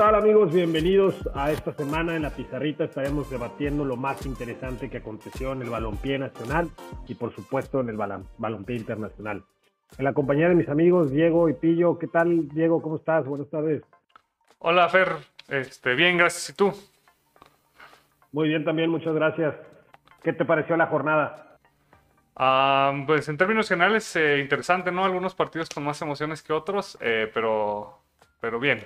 tal amigos? Bienvenidos a esta semana en la pizarrita. Estaremos debatiendo lo más interesante que aconteció en el balompié nacional y por supuesto en el balompié internacional. En la compañía de mis amigos Diego y Pillo. ¿Qué tal Diego? ¿Cómo estás? Buenas tardes. Hola Fer, este, bien, gracias. ¿Y tú? Muy bien también, muchas gracias. ¿Qué te pareció la jornada? Ah, pues en términos generales, eh, interesante, ¿no? Algunos partidos con más emociones que otros, eh, pero, pero bien.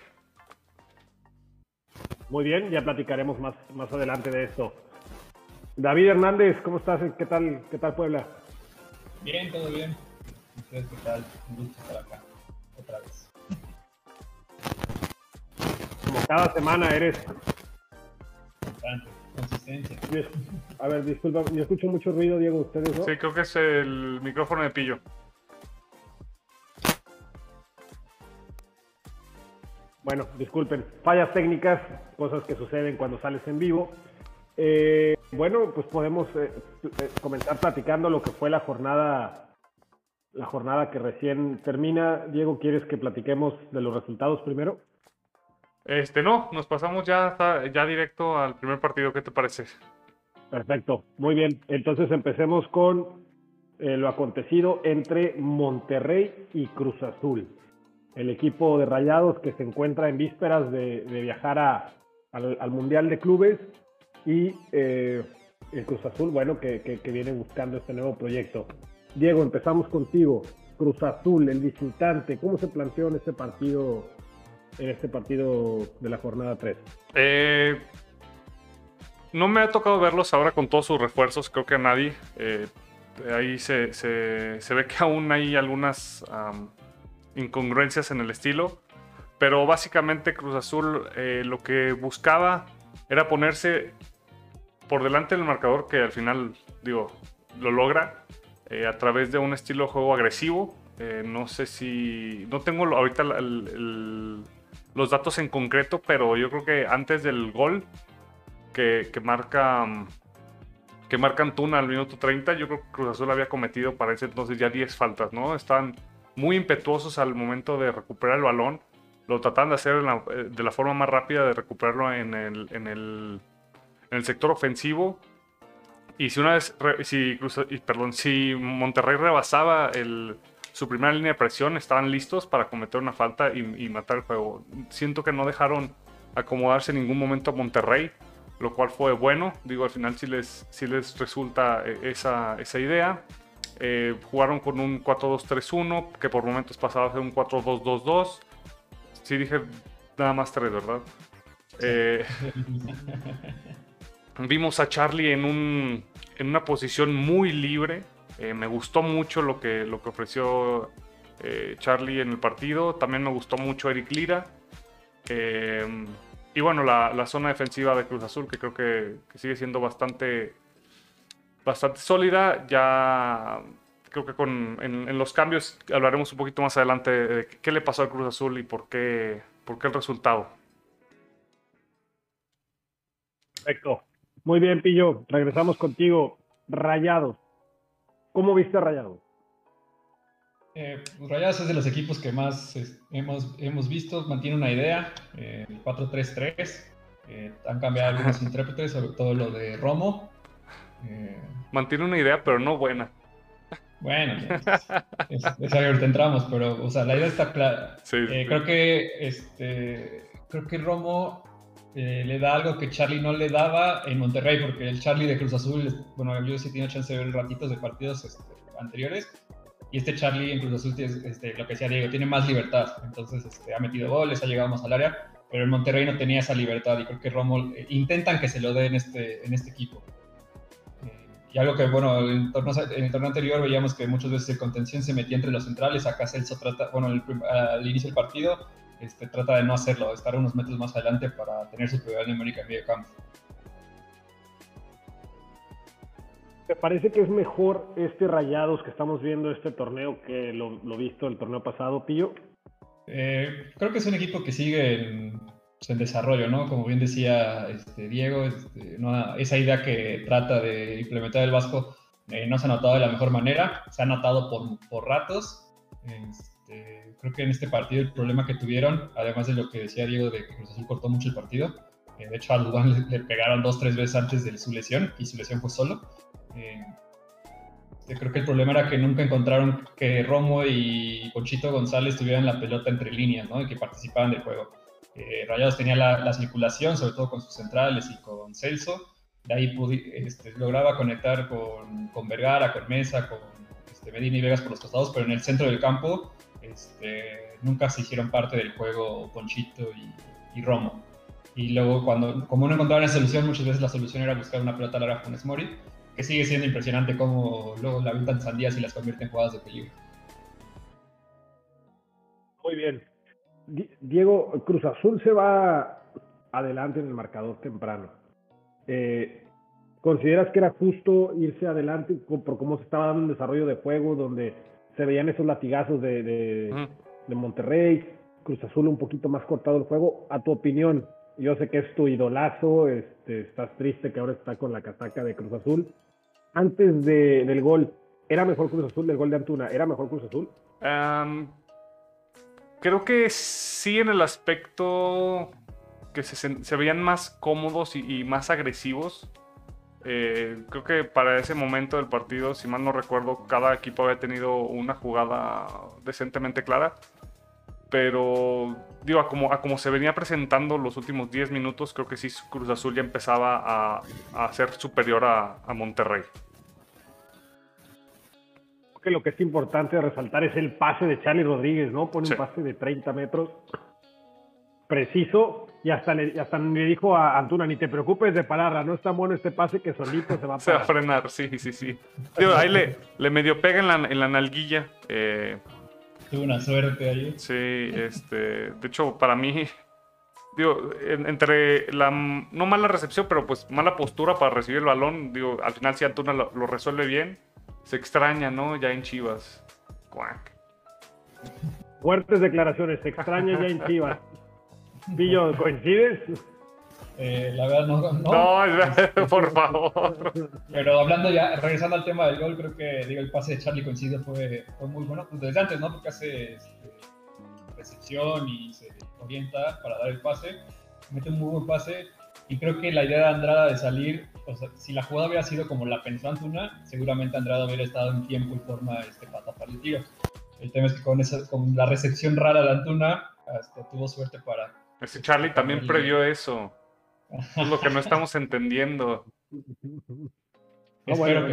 Muy bien, ya platicaremos más, más adelante de esto. David Hernández, ¿cómo estás? ¿Qué tal, qué tal Puebla? Bien, todo bien. ¿Ustedes qué tal? Un gusto estar acá otra vez. Como cada semana eres. Constante, consistencia. A ver, disculpa, yo escucho mucho ruido, Diego, ¿ustedes no? Sí, creo que es el micrófono de pillo. Bueno, disculpen, fallas técnicas, cosas que suceden cuando sales en vivo. Eh, bueno, pues podemos eh, eh, comenzar platicando lo que fue la jornada, la jornada que recién termina. Diego, ¿quieres que platiquemos de los resultados primero? Este, no, nos pasamos ya, ya directo al primer partido. ¿Qué te parece? Perfecto, muy bien. Entonces empecemos con lo acontecido entre Monterrey y Cruz Azul el equipo de Rayados que se encuentra en vísperas de, viajar al, Mundial de Clubes y eh, el Cruz Azul, bueno, que, viene buscando este nuevo proyecto. Diego, empezamos contigo. Cruz Azul, el visitante, ¿cómo se planteó en este partido, en este partido de la jornada 3? Eh, no me ha tocado verlos ahora con todos sus refuerzos, creo que a nadie. Eh, ahí se, ve que aún hay algunas incongruencias en el estilo. Pero básicamente Cruz Azul eh, lo que buscaba era ponerse por delante del marcador que al final, digo, lo logra eh, a través de un estilo de juego agresivo. Eh, no sé si... No tengo ahorita los datos en concreto, pero yo creo que antes del gol que, que marca... Que marca Antuna al minuto 30, yo creo que Cruz Azul había cometido para ese entonces ya 10 faltas, ¿no? Están muy impetuosos al momento de recuperar el balón. Lo tratan de hacer eh, de la forma más rápida de recuperarlo en el, en el, en el sector ofensivo. Y si una vez, si, perdón, si Monterrey rebasaba el, su primera línea de presión, estaban listos para cometer una falta y, matar el juego. Siento que no dejaron acomodarse en ningún momento a Monterrey, lo cual fue bueno. Digo, al final sí les, sí les resulta eh, esa, esa idea. Eh, jugaron con un 4-2-3-1, que por momentos pasaba a ser un 4-2-2-2. Sí dije nada más tres, ¿verdad? Eh, vimos a Charlie en, un, en una posición muy libre. Eh, me gustó mucho lo que, lo que ofreció Charlie en el partido. También me gustó mucho Eric Lira. y bueno, la, zona defensiva de Cruz Azul, que creo que, que sigue siendo bastante bastante sólida. Ya creo que con, en, los cambios hablaremos un poquito más adelante de qué le pasó al Cruz Azul y por qué, por qué el resultado. Perfecto. Muy bien, Pillo. Regresamos contigo. Rayados. ¿Cómo viste a Rayados? Eh, pues Rayados es de los equipos que más hemos, hemos visto. Mantiene una idea, eh, 4-3-3. Eh, han cambiado algunos intérpretes, sobre todo lo de Romo. Mantiene una idea, pero no buena. Bueno, es, es, ahorita entramos, pero, o sea, la idea está clara. Eh, creo que, este, creo que Romo eh, le da algo que Charlie no le daba en Monterrey, porque el Charlie de Cruz Azul, bueno, yo sí tengo chance de ver ratitos de partidos este, anteriores, y este Charlie en Cruz Azul, este, lo que decía Diego, tiene más libertad, entonces este, ha metido goles, ha llegado más al área, pero en Monterrey no tenía esa libertad, y creo que Romo eh, intentan que se lo dé en este, en este equipo. Y algo que, bueno, en el, torneo, anterior veíamos que muchas veces el contención se metía entre los centrales. Acá Celso trata, bueno, al inicio del partido, este, trata de no hacerlo, estar unos metros más adelante para tener su prioridad numérica en medio campo. ¿Te parece que es mejor este Rayados que estamos viendo este torneo que lo, lo visto el torneo pasado, Pillo? Eh, creo que es un equipo que sigue en, pues, en desarrollo, ¿no? Como bien decía este, Diego, este, esa idea que trata de implementar el Vasco eh, no se ha notado de la mejor manera, se ha notado por, por ratos. Este, creo que en este partido el problema que tuvieron, además de lo que decía Diego de que Cruz Azul cortó mucho el partido, eh, de hecho a Dubán le, pegaron dos, tres veces antes de su lesión y su lesión fue solo. Eh, creo que el problema era que nunca encontraron que Romo y Conchito González tuvieran la pelota entre líneas ¿no? y que participaban del juego. Eh, Rayados tenía la, circulación, sobre todo con sus centrales y con Celso. De ahí este, lograba conectar con, con, Vergara, con Mesa, con este, Medina y Vegas por los costados, pero en el centro del campo este, nunca se hicieron parte del juego Conchito y, Romo. Y luego, cuando, como no encontraban la solución, muchas veces la solución era buscar una pelota larga con Mori, que sigue siendo impresionante cómo luego la aventan sandías y las convierte en jugadas de peligro. Muy bien. Diego, Cruz Azul se va adelante en el marcador temprano. Eh, ¿Consideras que era justo irse adelante por cómo se estaba dando un desarrollo de juego, donde se veían esos latigazos de, de, Monterrey, Cruz Azul un poquito más cortado el juego? A tu opinión, yo sé que es tu idolazo, este, estás triste que ahora está con la casaca de Cruz Azul. Antes del gol, ¿era mejor Cruz Azul del gol de Antuna? ¿Era mejor Cruz Azul? Creo que sí en el aspecto que se, veían más cómodos y más agresivos eh, creo que para ese momento del partido, si mal no recuerdo, cada equipo había tenido una jugada decentemente clara. Pero, digo, a como, a como se venía presentando los últimos 10 minutos, creo que sí Cruz Azul ya empezaba a, ser superior a, Monterrey. Que lo que es importante resaltar es el pase de Charlie Rodríguez, ¿no? Pone un pase de 30 metros preciso y hasta le, hasta le dijo a Antuna, ni te preocupes de palabra, no es tan bueno este pase que solito se va a Se va a frenar, sí, sí, sí. ahí le, le, medio pega en la, en la nalguilla. Eh, Tuvo una suerte ahí. Sí, este, de hecho, para mí, digo, entre la no mala recepción, pero pues mala postura para recibir el balón, digo, al final si Antuna lo, resuelve bien, se extraña, ¿no? Ya en Chivas. Cuac. Fuertes declaraciones, se extraña ya en Chivas. Pillo, ¿coincides? Eh, la verdad no. No, por favor. Pero hablando ya, regresando al tema del gol, creo que digo, el pase de Charlie coincide fue, fue muy bueno. Pues desde antes, ¿no? Porque hace este, recepción y se orienta para dar el pase. Mete un muy buen pase. Y creo que la idea de Andrada de salir, o sea, si la jugada hubiera sido como la pensó Antuna, seguramente Andrada hubiera estado en tiempo y forma este, para tapar el tiro. El tema es que con, esa, con la recepción rara de Antuna, este, tuvo suerte para ese Charlie también previó eso. Es lo que no estamos entendiendo. bueno,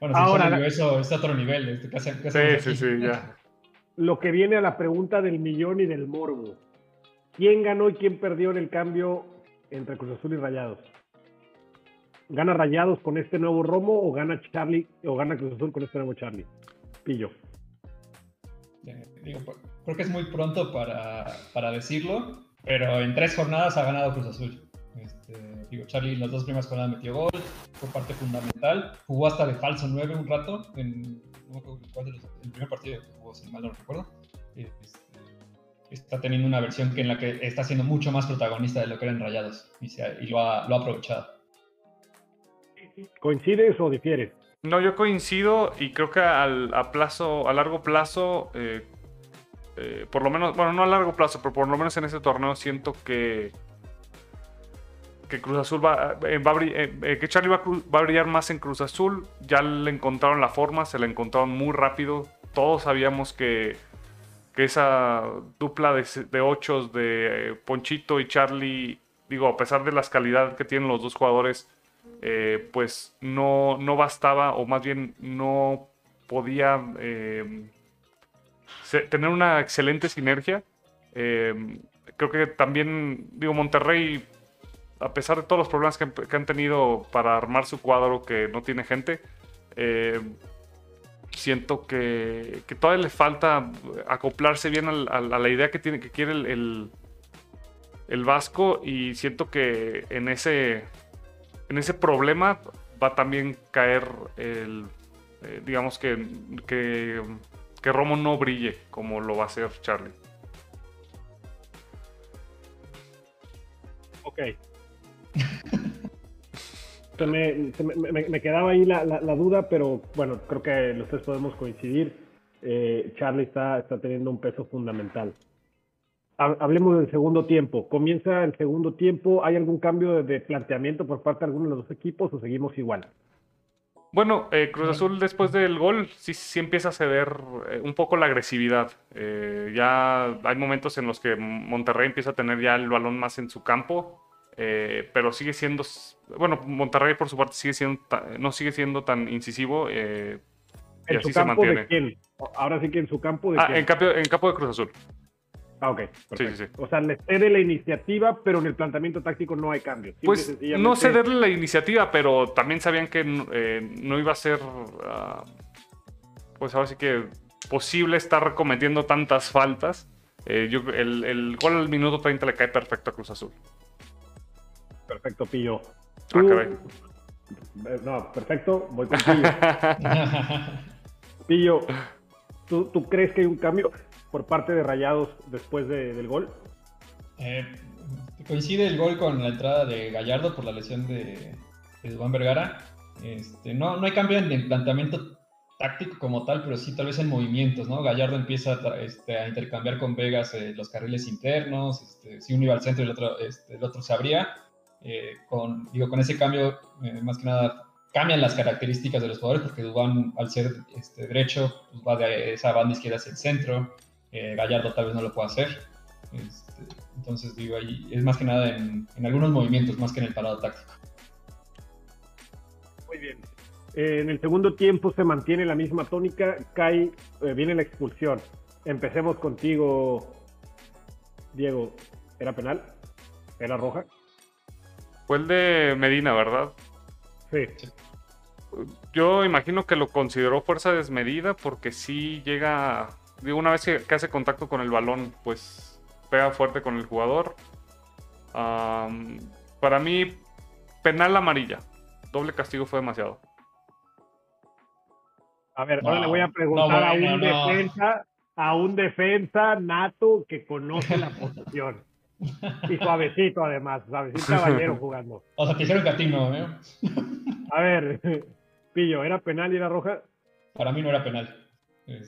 bueno, Ahora, eso es otro nivel. Este, sí, sí, sí, ya. Lo que viene a la pregunta del millón y del morbo. ¿Quién ganó y quién perdió en el cambio entre Cruz Azul y Rayados? ¿Gana Rayados con este nuevo Romo o gana Charlie o gana Cruz Azul con este nuevo Charlie? Pillo. Pues, creo que es muy pronto para, para decirlo, pero en tres jornadas ha ganado Cruz Azul. Este, digo, Charlie en las dos primeras jornadas metió gol, fue parte fundamental. Jugó hasta de falso 9 un rato, en, no cuál de los, el primer partido jugó, si mal no recuerdo. Este, está teniendo una versión que en la que está siendo mucho más protagonista de lo que eran Rayados y, y lo, ha, lo ha aprovechado. ¿Coincides o difieres? No, yo coincido y creo que al, a plazo, a largo plazo, eh, eh, por lo menos, bueno, no a largo plazo, pero por lo menos en este torneo siento que que Cruz Azul va, eh, va a brillar, que Charlie va, a brillar más en Cruz Azul. Ya le encontraron la forma, se la encontraron muy rápido. Todos sabíamos que, que esa dupla de, de ochos de Ponchito y Charlie, digo, a pesar de las calidades que tienen los dos jugadores, eh, pues no, no bastaba o más bien no podía eh, tener una excelente sinergia. Eh, creo que también, digo, Monterrey, a pesar de todos los problemas que, han tenido para armar su cuadro que no tiene gente, siento que, todavía le falta acoplarse bien a, la idea que, tiene, que quiere el, el Vasco y siento que en ese en ese problema va a también caer el, eh, digamos que, que, Romo no brille como lo va a hacer Charlie. Ok. me, quedaba ahí la, duda, pero bueno, creo que los tres podemos coincidir. eh, Charlie está, está teniendo un peso fundamental. Hablemos del segundo tiempo. Comienza el segundo tiempo. ¿Hay algún cambio de, planteamiento por parte de alguno de los dos equipos o seguimos igual? Bueno, eh, Cruz Azul después del gol sí, sí empieza a ceder eh, un poco la agresividad. Ya hay momentos en los que Monterrey empieza a tener ya el balón más en su campo, pero sigue siendo, bueno, Monterrey por su parte sigue siendo, no sigue siendo tan incisivo y así se mantiene. De quién? Ahora sí que en su campo de ah, En, campo, en campo de Cruz Azul. Ah, ok. Sí, sí, sí. O sea, le cede la iniciativa, pero en el planteamiento táctico no hay cambios. Pues no cederle la iniciativa, pero también sabían que eh, no iba a ser, uh, pues ahora sí que posible estar cometiendo tantas faltas. Eh, yo, el, el, gol al minuto 30 le cae perfecto a Cruz Azul. Perfecto, Pillo. Ah, eh, no, perfecto, voy con Pillo. Pillo, ¿tú, ¿tú crees que hay un cambio? por parte de Rayados después del gol? Eh, coincide el gol con la entrada de Gallardo por la lesión de, de Vergara. Este, no, no hay cambio en el planteamiento táctico como tal, pero sí tal vez en movimientos, ¿no? Gallardo empieza a, este, intercambiar con Vegas eh, los carriles internos, este, si uno iba al centro y el otro, este, el otro se abría. Eh, con, digo, con ese cambio, más que nada, cambian las características de los jugadores, porque Dubán, al ser este, derecho, pues va de esa banda izquierda hacia el centro. Gallardo tal vez no lo pueda hacer. Este, entonces, digo, ahí es más que nada en, algunos movimientos, más que en el parado táctico. Muy bien. Eh, en el segundo tiempo se mantiene la misma tónica, cae, eh, viene la expulsión. Empecemos contigo, Diego. ¿Era penal? ¿Era roja? Fue el de Medina, ¿verdad? Sí. Yo imagino que lo consideró fuerza desmedida porque sí llega digo, una vez que, hace contacto con el balón, pues pega fuerte con el jugador. para mí, penal amarilla. Doble castigo fue demasiado. A ver, ahora le voy a preguntar a un defensa, a un defensa nato que conoce la posición. Y suavecito además, suavecito caballero jugando. O sea, te hicieron castigo, ¿eh? A ver, Pillo, ¿era penal y era roja? Para mí no era penal.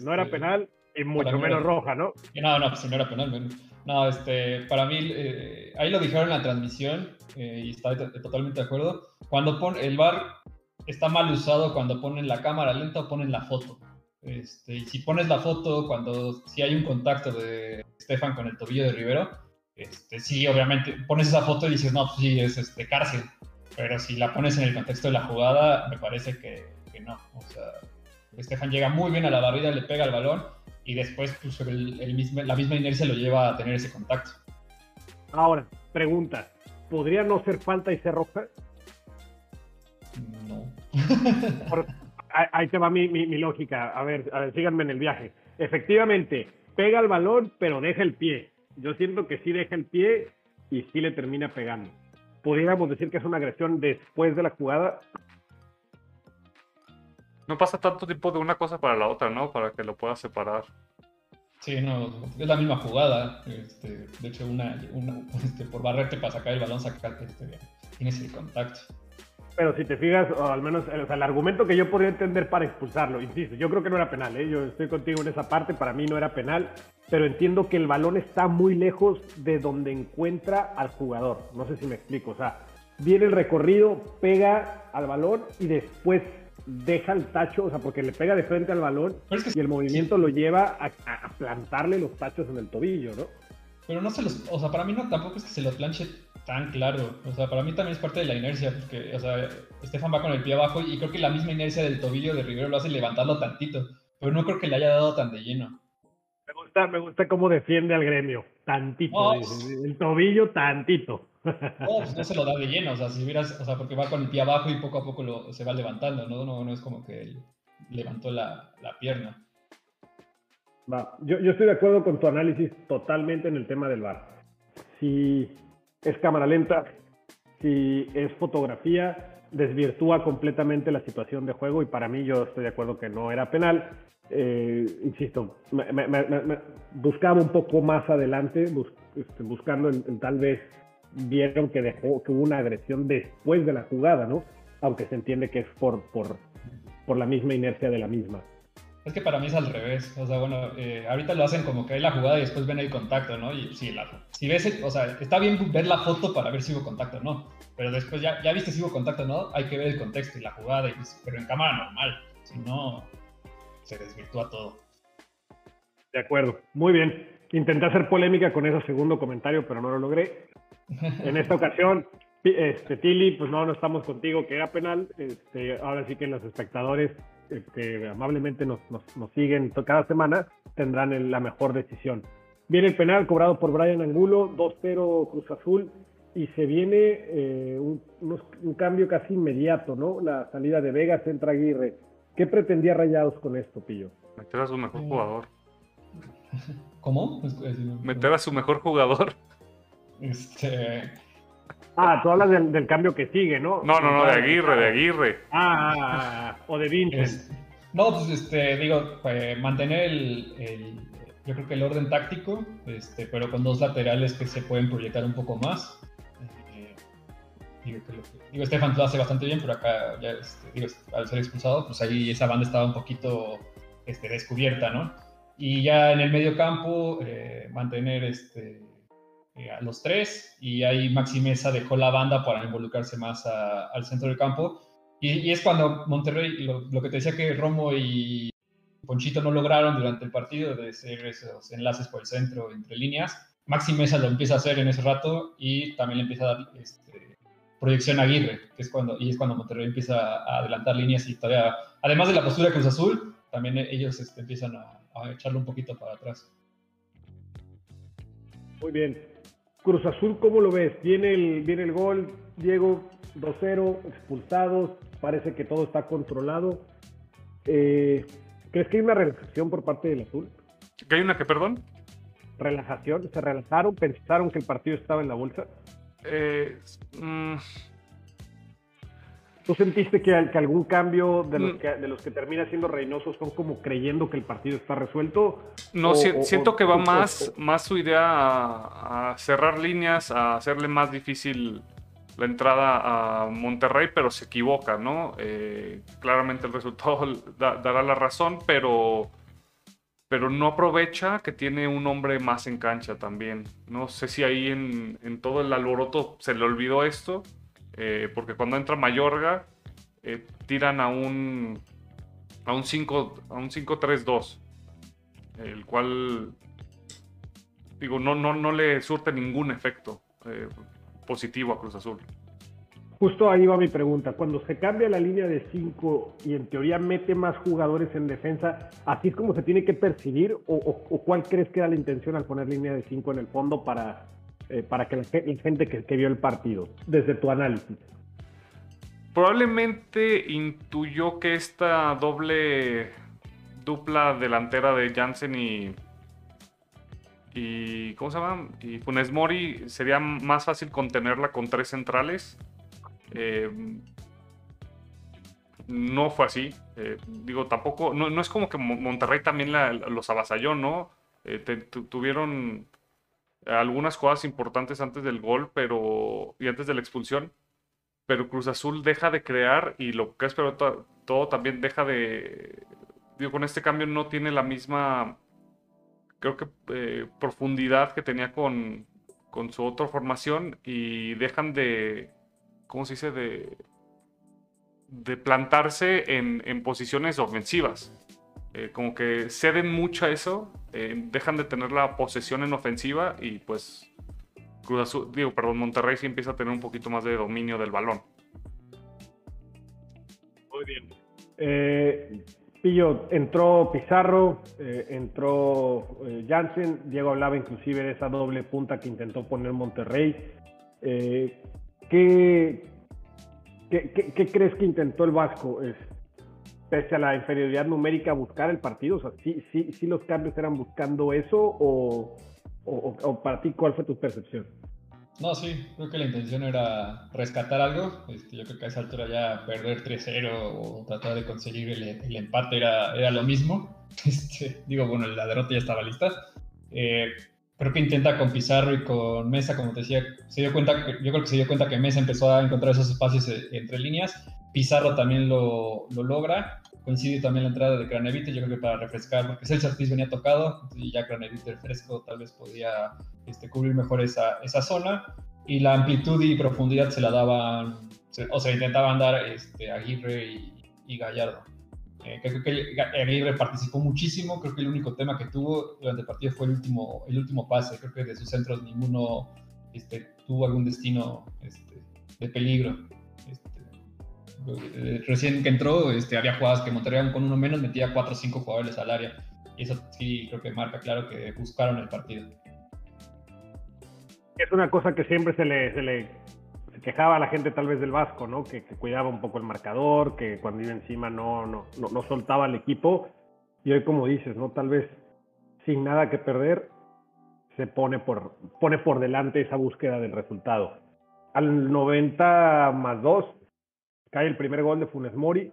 No era este, penal. Y mucho menos roja, ¿no? No, no, pues no era penal. No, este, para mí, eh, ahí lo dijeron en la transmisión eh, y está totalmente de acuerdo. Cuando pone el bar está mal usado cuando ponen la cámara lenta o ponen la foto. Este, y si pones la foto cuando si hay un contacto de Stefan con el tobillo de Rivero, este, sí, obviamente pones esa foto y dices, no, pues sí, es este, cárcel. Pero si la pones en el contexto de la jugada, me parece que, que no. O sea, Stefan llega muy bien a la barrida, le pega el balón y después pues, el, mismo, la misma inercia lo lleva a tener ese contacto. Ahora, pregunta, ¿podría no ser falta y ser roja? No. ahí te va mi, mi, lógica. A ver, a ver, síganme en el viaje. Efectivamente, pega el balón, pero deja el pie. Yo siento que sí deja el pie y sí le termina pegando. ¿Podríamos decir que es una agresión después de la jugada? no pasa tanto tiempo de una cosa para la otra, ¿no? Para que lo puedas separar. Sí, no, es la misma jugada. Este, de hecho, una, este, por barrerte para sacar el balón, sacar, este, tienes el contacto. Pero si te fijas, o al menos o sea, el argumento que yo podría entender para expulsarlo, insisto, yo creo que no era penal, ¿eh? yo estoy contigo en esa parte, para mí no era penal, pero entiendo que el balón está muy lejos de donde encuentra al jugador. No sé si me explico, o sea, viene el recorrido, pega al balón y después deja el tacho, o sea, porque le pega de frente al balón y el movimiento lo lleva a, plantarle los tachos en el tobillo, ¿no? Pero no se los, o sea, para mí no tampoco es que se lo planche tan claro, o sea, para mí también es parte de la inercia, porque, o sea, Estefan va con el pie abajo y creo que la misma inercia del tobillo de Rivero lo hace levantarlo tantito, pero no creo que le haya dado tan de lleno. Me gusta, me gusta cómo defiende al gremio, tantito, oh. el tobillo tantito. No, pues no se lo da de lleno, o sea, si hubieras, o sea, porque va con el pie abajo y poco a poco lo, se va levantando, ¿no? No, no es como que levantó la, la pierna. Va. Yo, yo, estoy de acuerdo con tu análisis totalmente en el tema del bar. Si es cámara lenta, si es fotografía, desvirtúa completamente la situación de juego y para mí yo estoy de acuerdo que no era penal. Eh, insisto, me, buscaba un poco más adelante, este, buscando en, tal vez vieron que dejó que hubo una agresión después de la jugada, ¿no? Aunque se entiende que es por, por, por la misma inercia de la misma. Es que para mí es al revés. O sea, bueno, eh, ahorita lo hacen como que hay la jugada y después ven el contacto, ¿no? Y sí, la, si ves, o sea, está bien ver la foto para ver si hubo contacto o no. Pero después ya, ya viste si hubo contacto o no, hay que ver el contexto y la jugada, y, pues, pero en cámara normal. Si no, se desvirtúa todo. De acuerdo. Muy bien. Intenté hacer polémica con ese segundo comentario, pero no lo logré. En esta ocasión, este, Tilly, pues no, no estamos contigo, que era penal. Este, ahora sí que los espectadores que este, amablemente nos, nos, siguen cada semana tendrán la mejor decisión. Viene el penal cobrado por Brian Angulo, 2-0 Cruz Azul, y se viene eh, un, un, cambio casi inmediato, ¿no? La salida de Vegas, entra Aguirre. ¿Qué pretendía Rayados con esto, Pillo? Meter a su mejor jugador. ¿Cómo? Meter a su mejor jugador. Este. Ah, tú hablas del, cambio que sigue, ¿no? No, no, no, de Aguirre, de Aguirre. Ah, ah, ah, ah o de Vincent. no, pues este, digo, pues, mantener el, yo creo que el orden táctico, este, pero con dos laterales que se pueden proyectar un poco más. Eh, digo, que digo, Estefan lo hace bastante bien, pero acá, ya, este, digo, al ser expulsado, pues ahí esa banda estaba un poquito este, descubierta, ¿no? Y ya en el medio campo, eh, mantener este, eh, a los tres y ahí Maxi Mesa dejó la banda para involucrarse más al centro del campo. Y, es cuando Monterrey, lo, que te decía que Romo y Ponchito no lograron durante el partido de hacer esos enlaces por el centro entre líneas, Maxi Mesa lo empieza a hacer en ese rato y también le empieza a dar este, proyección a Aguirre, que es cuando, y es cuando Monterrey empieza a adelantar líneas y todavía, además de la postura de Cruz Azul, también ellos este, empiezan a, a echarlo un poquito para atrás. Muy bien. Cruz Azul, ¿cómo lo ves? Viene el, viene el gol, Diego 2-0, expulsados, parece que todo está controlado. Eh, ¿Crees que hay una relajación por parte del Azul? ¿Que hay una que, perdón? Relajación, se relajaron, pensaron que el partido estaba en la bolsa. Eh, mm, ¿Tú sentiste que, algún cambio de los, mm. que, de los que termina siendo Reynoso son como creyendo que el partido está resuelto? No, siento que va más, más su idea a, cerrar líneas, a hacerle más difícil la entrada a Monterrey, pero se equivoca, ¿no? Eh, claramente el resultado dará la razón, pero, pero no aprovecha que tiene un hombre más en cancha también. No sé si ahí en, en todo el alboroto se le olvidó esto eh, porque cuando entra Mayorga, eh, tiran a un a un 5 a un 5-3-2, el cual digo no, no, no le surte ningún efecto eh, positivo a Cruz Azul. Justo ahí va mi pregunta. Cuando se cambia la línea de 5 y en teoría mete más jugadores en defensa, ¿así es como se tiene que percibir? ¿O, cuál crees que era la intención al poner línea de 5 en el fondo para eh, para que la, gente que, vio el partido, desde tu análisis? Probablemente intuyó que esta doble dupla delantera de Jansen y, y ¿cómo se llama? Y Funes Mori sería más fácil contenerla con tres centrales. Eh, no fue así. Eh, digo, tampoco, no, es como que Monterrey también los avasalló, ¿no? tuvieron algunas jugadas importantes antes del gol pero, y antes de la expulsión, pero Cruz Azul deja de crear y lo que es pero todo también deja de... Digo, con este cambio no tiene la misma, creo que, eh, profundidad que tenía con, con su otra formación y dejan de, ¿cómo se dice? De, de plantarse en, en posiciones ofensivas. Eh, como que ceden mucho a eso, eh, dejan de tener la posesión en ofensiva y pues Cruz Azul, digo, perdón, Monterrey sí empieza a tener un poquito más de dominio del balón. Muy bien. Eh, Pillo, entró Pizarro, entró Jansen, Diego hablaba inclusive de esa doble punta que intentó poner Monterrey. ¿qué, qué, crees que intentó el Vasco? Pese a la inferioridad numérica, buscar el partido? O sea, ¿sí, sí, sí los cambios eran buscando eso o, o, para ti cuál fue tu percepción? No, sí, creo que la intención era rescatar algo. Este, yo creo que a esa altura ya perder 3-0 o tratar de conseguir el, empate era, era lo mismo. Este, digo, bueno, la derrota ya estaba lista. Eh, creo que intenta con Pizarro y con Mesa, como te decía, se dio cuenta, yo creo que se dio cuenta que Mesa empezó a encontrar esos espacios eh, entre líneas Pizarro también lo, logra coincide también la entrada de Craneviter, yo creo que para refrescar, porque Celso Ortiz venía tocado, y ya Craneviter fresco tal vez podía este, cubrir mejor esa, esa zona, y la amplitud y profundidad se la daban, o sea, intentaban dar este, Aguirre y, y Gallardo. Eh, creo que Aguirre participó muchísimo, creo que el único tema que tuvo durante el partido fue el último, el último pase, creo que de sus centros ninguno este, tuvo algún destino este, de peligro. Este, recién que entró, este, había jugadas que Monterrey con uno menos metía cuatro o cinco jugadores al área. Y eso sí creo que marca claro que buscaron el partido. Es una cosa que siempre se le, se le quejaba a la gente tal vez del Vasco, ¿no? Que, cuidaba un poco el marcador, que cuando iba encima no, no, no, no soltaba al equipo. Y hoy, como dices, ¿no? Tal vez sin nada que perder, se pone por, pone por delante esa búsqueda del resultado. Al 90 más 2 cae el primer gol de Funes Mori.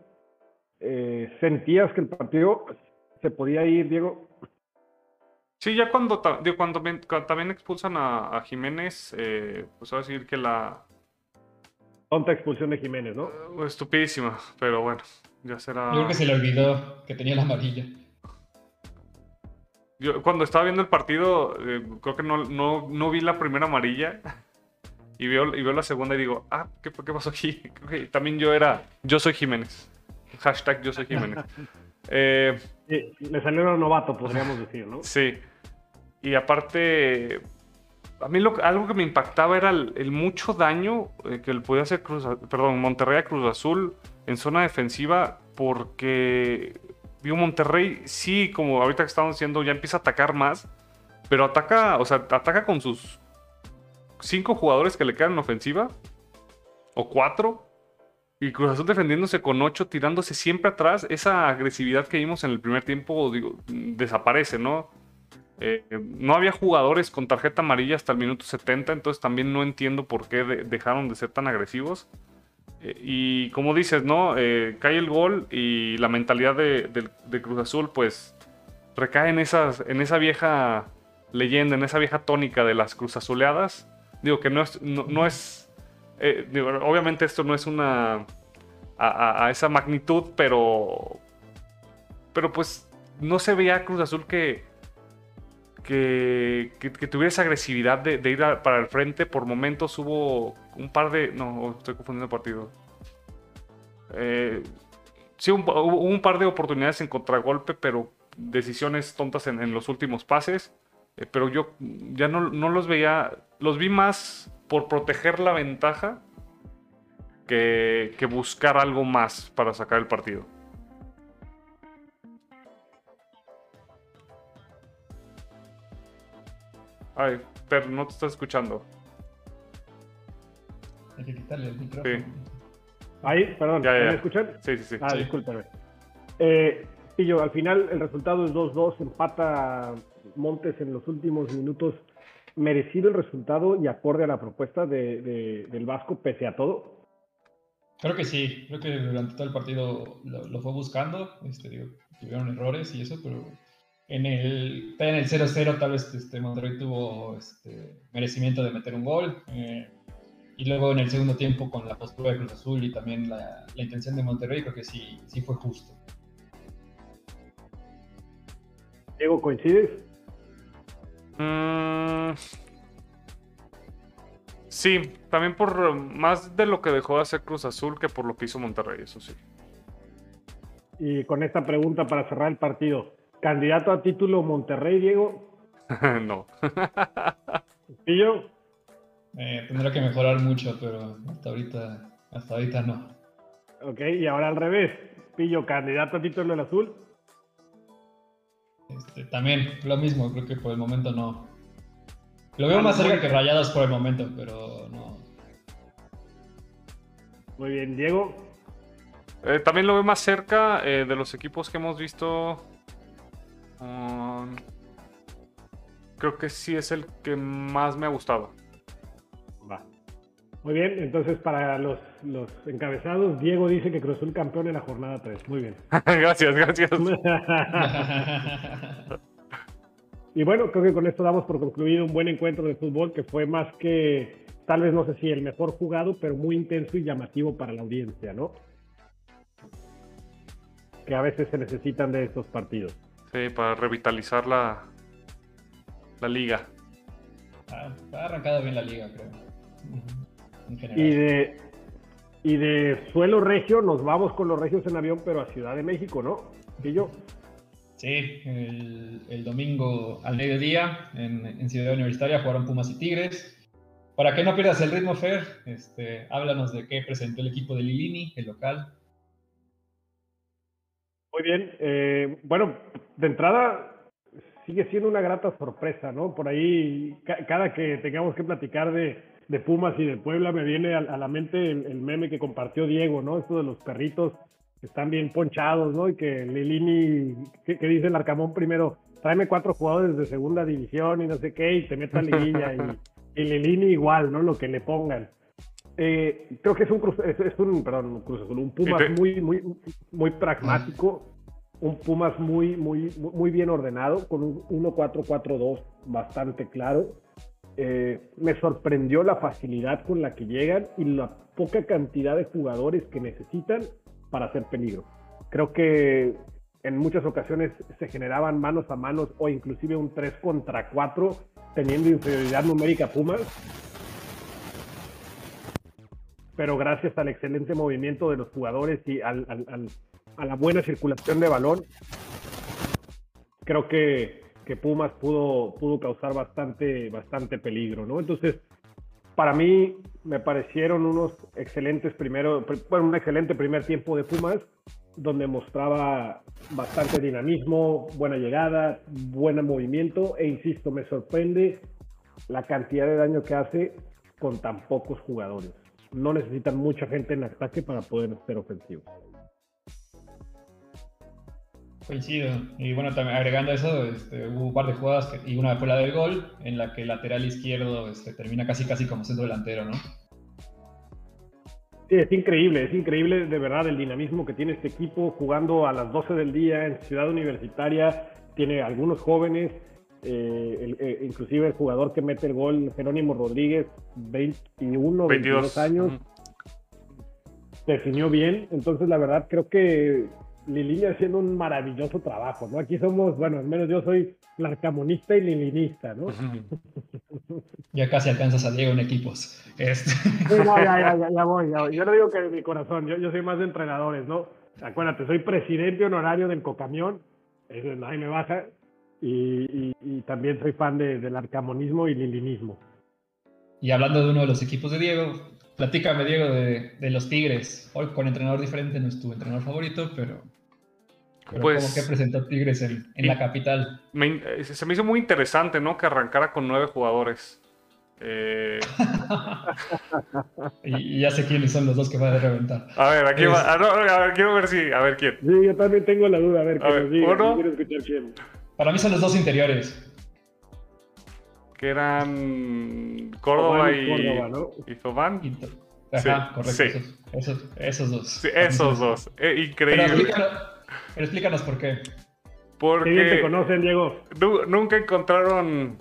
Eh, ¿Sentías que el partido se podía ir, Diego? Sí, ya cuando, cuando, también expulsan a, Jiménez, eh, pues a decir que la... Tonta expulsión de Jiménez, ¿no? Eh, estupidísima, pero bueno, ya será... Yo creo que se le olvidó que tenía la amarilla. Yo cuando estaba viendo el partido, eh, creo que no, no, no, vi la primera amarilla. Y veo, y veo la segunda y digo, ah, ¿qué, qué pasó aquí? también yo era, yo soy Jiménez. Hashtag yo soy Jiménez. eh, le salió novato, podríamos decir, ¿no? Sí. Y aparte, a mí lo, algo que me impactaba era el, mucho daño eh, que le podía hacer Cruz, perdón, Monterrey a Cruz Azul en zona defensiva porque vio Monterrey, sí, como ahorita que estamos diciendo, ya empieza a atacar más, pero ataca, o sea, ataca con sus cinco jugadores que le quedan en ofensiva, o cuatro, y Cruz Azul defendiéndose con ocho, tirándose siempre atrás, esa agresividad que vimos en el primer tiempo, desaparece, ¿no? Eh, no había jugadores con tarjeta amarilla hasta el minuto 70, entonces también no entiendo por qué dejaron de ser tan agresivos. Eh, y como dices, ¿no? Eh, cae el gol y la mentalidad de, Cruz Azul, pues, recae en, esas, en esa vieja leyenda, en esa vieja tónica de las Cruz Azuleadas. Digo que no es. No, es eh, obviamente, esto no es una. A, esa magnitud, pero. Pero pues no se veía Cruz Azul que. Que, tuviera esa agresividad de, ir para el frente. Por momentos hubo un par de. No, estoy confundiendo el partido. Eh, sí, hubo un, par de oportunidades en contragolpe, pero decisiones tontas en, los últimos pases. Eh, pero yo ya no, los veía. Los vi más por proteger la ventaja que, que buscar algo más para sacar el partido. Ay, pero no te estás escuchando. Hay que quitarle el micrófono. Ahí, perdón, ¿me escuchan? Sí, sí, sí. Ah, discúlpeme. Eh, Pillo, al final el resultado es 2-2, empata Montes en los últimos minutos. ¿Merecido el resultado y acorde a la propuesta de, del Vasco, pese a todo? Creo que sí, creo que durante todo el partido lo, fue buscando. Este, digo, tuvieron errores y eso, pero en el, en el 0-0 tal vez este, Monterrey tuvo este, merecimiento de meter un gol. Eh, y luego en el segundo tiempo con la postura de Cruz Azul y también la, intención de Monterrey, creo que sí, sí fue justo. Diego, ¿coincides? Mm, sí, también por más de lo que dejó de hacer Cruz Azul que por lo que hizo Monterrey, eso sí. Y con esta pregunta para cerrar el partido, ¿candidato a título Monterrey, Diego? no. ¿Y yo? Eh, tendrá que mejorar mucho, pero hasta ahorita, hasta ahorita no. Ok, y ahora al revés. Pillo, candidato a título del azul. Este, también, lo mismo, creo que por el momento no. Lo veo más cerca que rayados por el momento, pero no. Muy bien, Diego. Eh, también lo veo más cerca eh, de los equipos que hemos visto. creo que sí es el que más me ha gustado. Muy bien, entonces para los, los encabezados, Diego dice que Cruz Azul campeón en la jornada 3. Muy bien. gracias, gracias. y bueno, creo que con esto damos por concluido un buen encuentro de fútbol que fue más que, tal vez no sé si el mejor jugado, pero muy intenso y llamativo para la audiencia, ¿no? que a veces se necesitan de estos partidos. Sí, para revitalizar la, la liga. ha arrancado bien la liga, creo. Y de, y de suelo regio nos vamos con los regios en avión, pero a Ciudad de México, ¿no? ¿Y yo? Sí, el, domingo al mediodía en, Ciudad Universitaria jugaron Pumas y Tigres. Para que no pierdas el ritmo, Fer, este, háblanos de qué presentó el equipo de Lilini, el local. Muy bien. Eh, bueno, de entrada sigue siendo una grata sorpresa, ¿no? Por ahí, cada que tengamos que platicar de, de Pumas y de Puebla, me viene a, la mente el, meme que compartió Diego, ¿no? Esto de los perritos que están bien ponchados, ¿no? Y que Lilini, que, dice el Arcamón primero, tráeme cuatro jugadores de segunda división y no sé qué, y te meta liguilla. y, y Lilini igual, ¿no? Lo que le pongan. Eh, creo que es un, es, un, perdón, un, cruz un Pumas muy, muy, muy pragmático, un Pumas muy, muy, muy bien ordenado, con un 1-4-4-2 bastante claro. Eh, me sorprendió la facilidad con la que llegan y la poca cantidad de jugadores que necesitan para hacer peligro. Creo que en muchas ocasiones se generaban manos a manos o inclusive un 3 contra 4 teniendo inferioridad numérica Pumas. Pero gracias al excelente movimiento de los jugadores y a la buena circulación de balón, creo que que Pumas pudo, pudo causar bastante, bastante peligro, ¿no? Entonces, para mí me parecieron unos excelentes primeros, bueno, un excelente primer tiempo de Pumas, donde mostraba bastante dinamismo, buena llegada, buen movimiento, e insisto, me sorprende la cantidad de daño que hace con tan pocos jugadores. No necesitan mucha gente en ataque para poder ser ofensivos. Coincido. Y bueno, también agregando eso, este, hubo un par de jugadas y una fue la del gol, en la que el lateral izquierdo este, termina casi casi como centro delantero, ¿no? Sí, es increíble, es increíble de verdad el dinamismo que tiene este equipo jugando a las 12 del día en Ciudad Universitaria. Tiene algunos jóvenes, eh, eh, inclusive el jugador que mete el gol, Jerónimo Rodríguez, 21, 22, años, definió bien. Entonces, la verdad, creo que Lilini haciendo un maravilloso trabajo, ¿no? Aquí somos, bueno, al menos yo soy larcamonista y lilinista, ¿no? Ya casi alcanzas a Diego en equipos. Este. no, ya, ya, ya, voy, Yo no digo que de mi corazón, yo, yo soy más de entrenadores, ¿no? Acuérdate, soy presidente honorario del Cocamión, eso nadie me baja, y, y, también soy fan de, del arcamonismo y lilinismo. Y hablando de uno de los equipos de Diego, Platícame, Diego, de, los Tigres. Hoy con entrenador diferente no es tu entrenador favorito, pero, pues, ¿cómo que presentó Tigres en, la capital? Eh, se me hizo muy interesante, ¿no? Que arrancara con nueve jugadores. Eh, y, ya sé quiénes son los dos que van a reventar. A ver, aquí va, a, ver, quiero ver si, a ver quién. Sí, yo también tengo la duda, a ver, Para mí son los dos interiores que eran Córdoba y, Córdoba, y Zobán. Ajá, correcto. Esos, esos, dos. Sí, esos dos. Eh, increíble. Pero explícanos, por qué. Porque te conocen, Diego? Nunca encontraron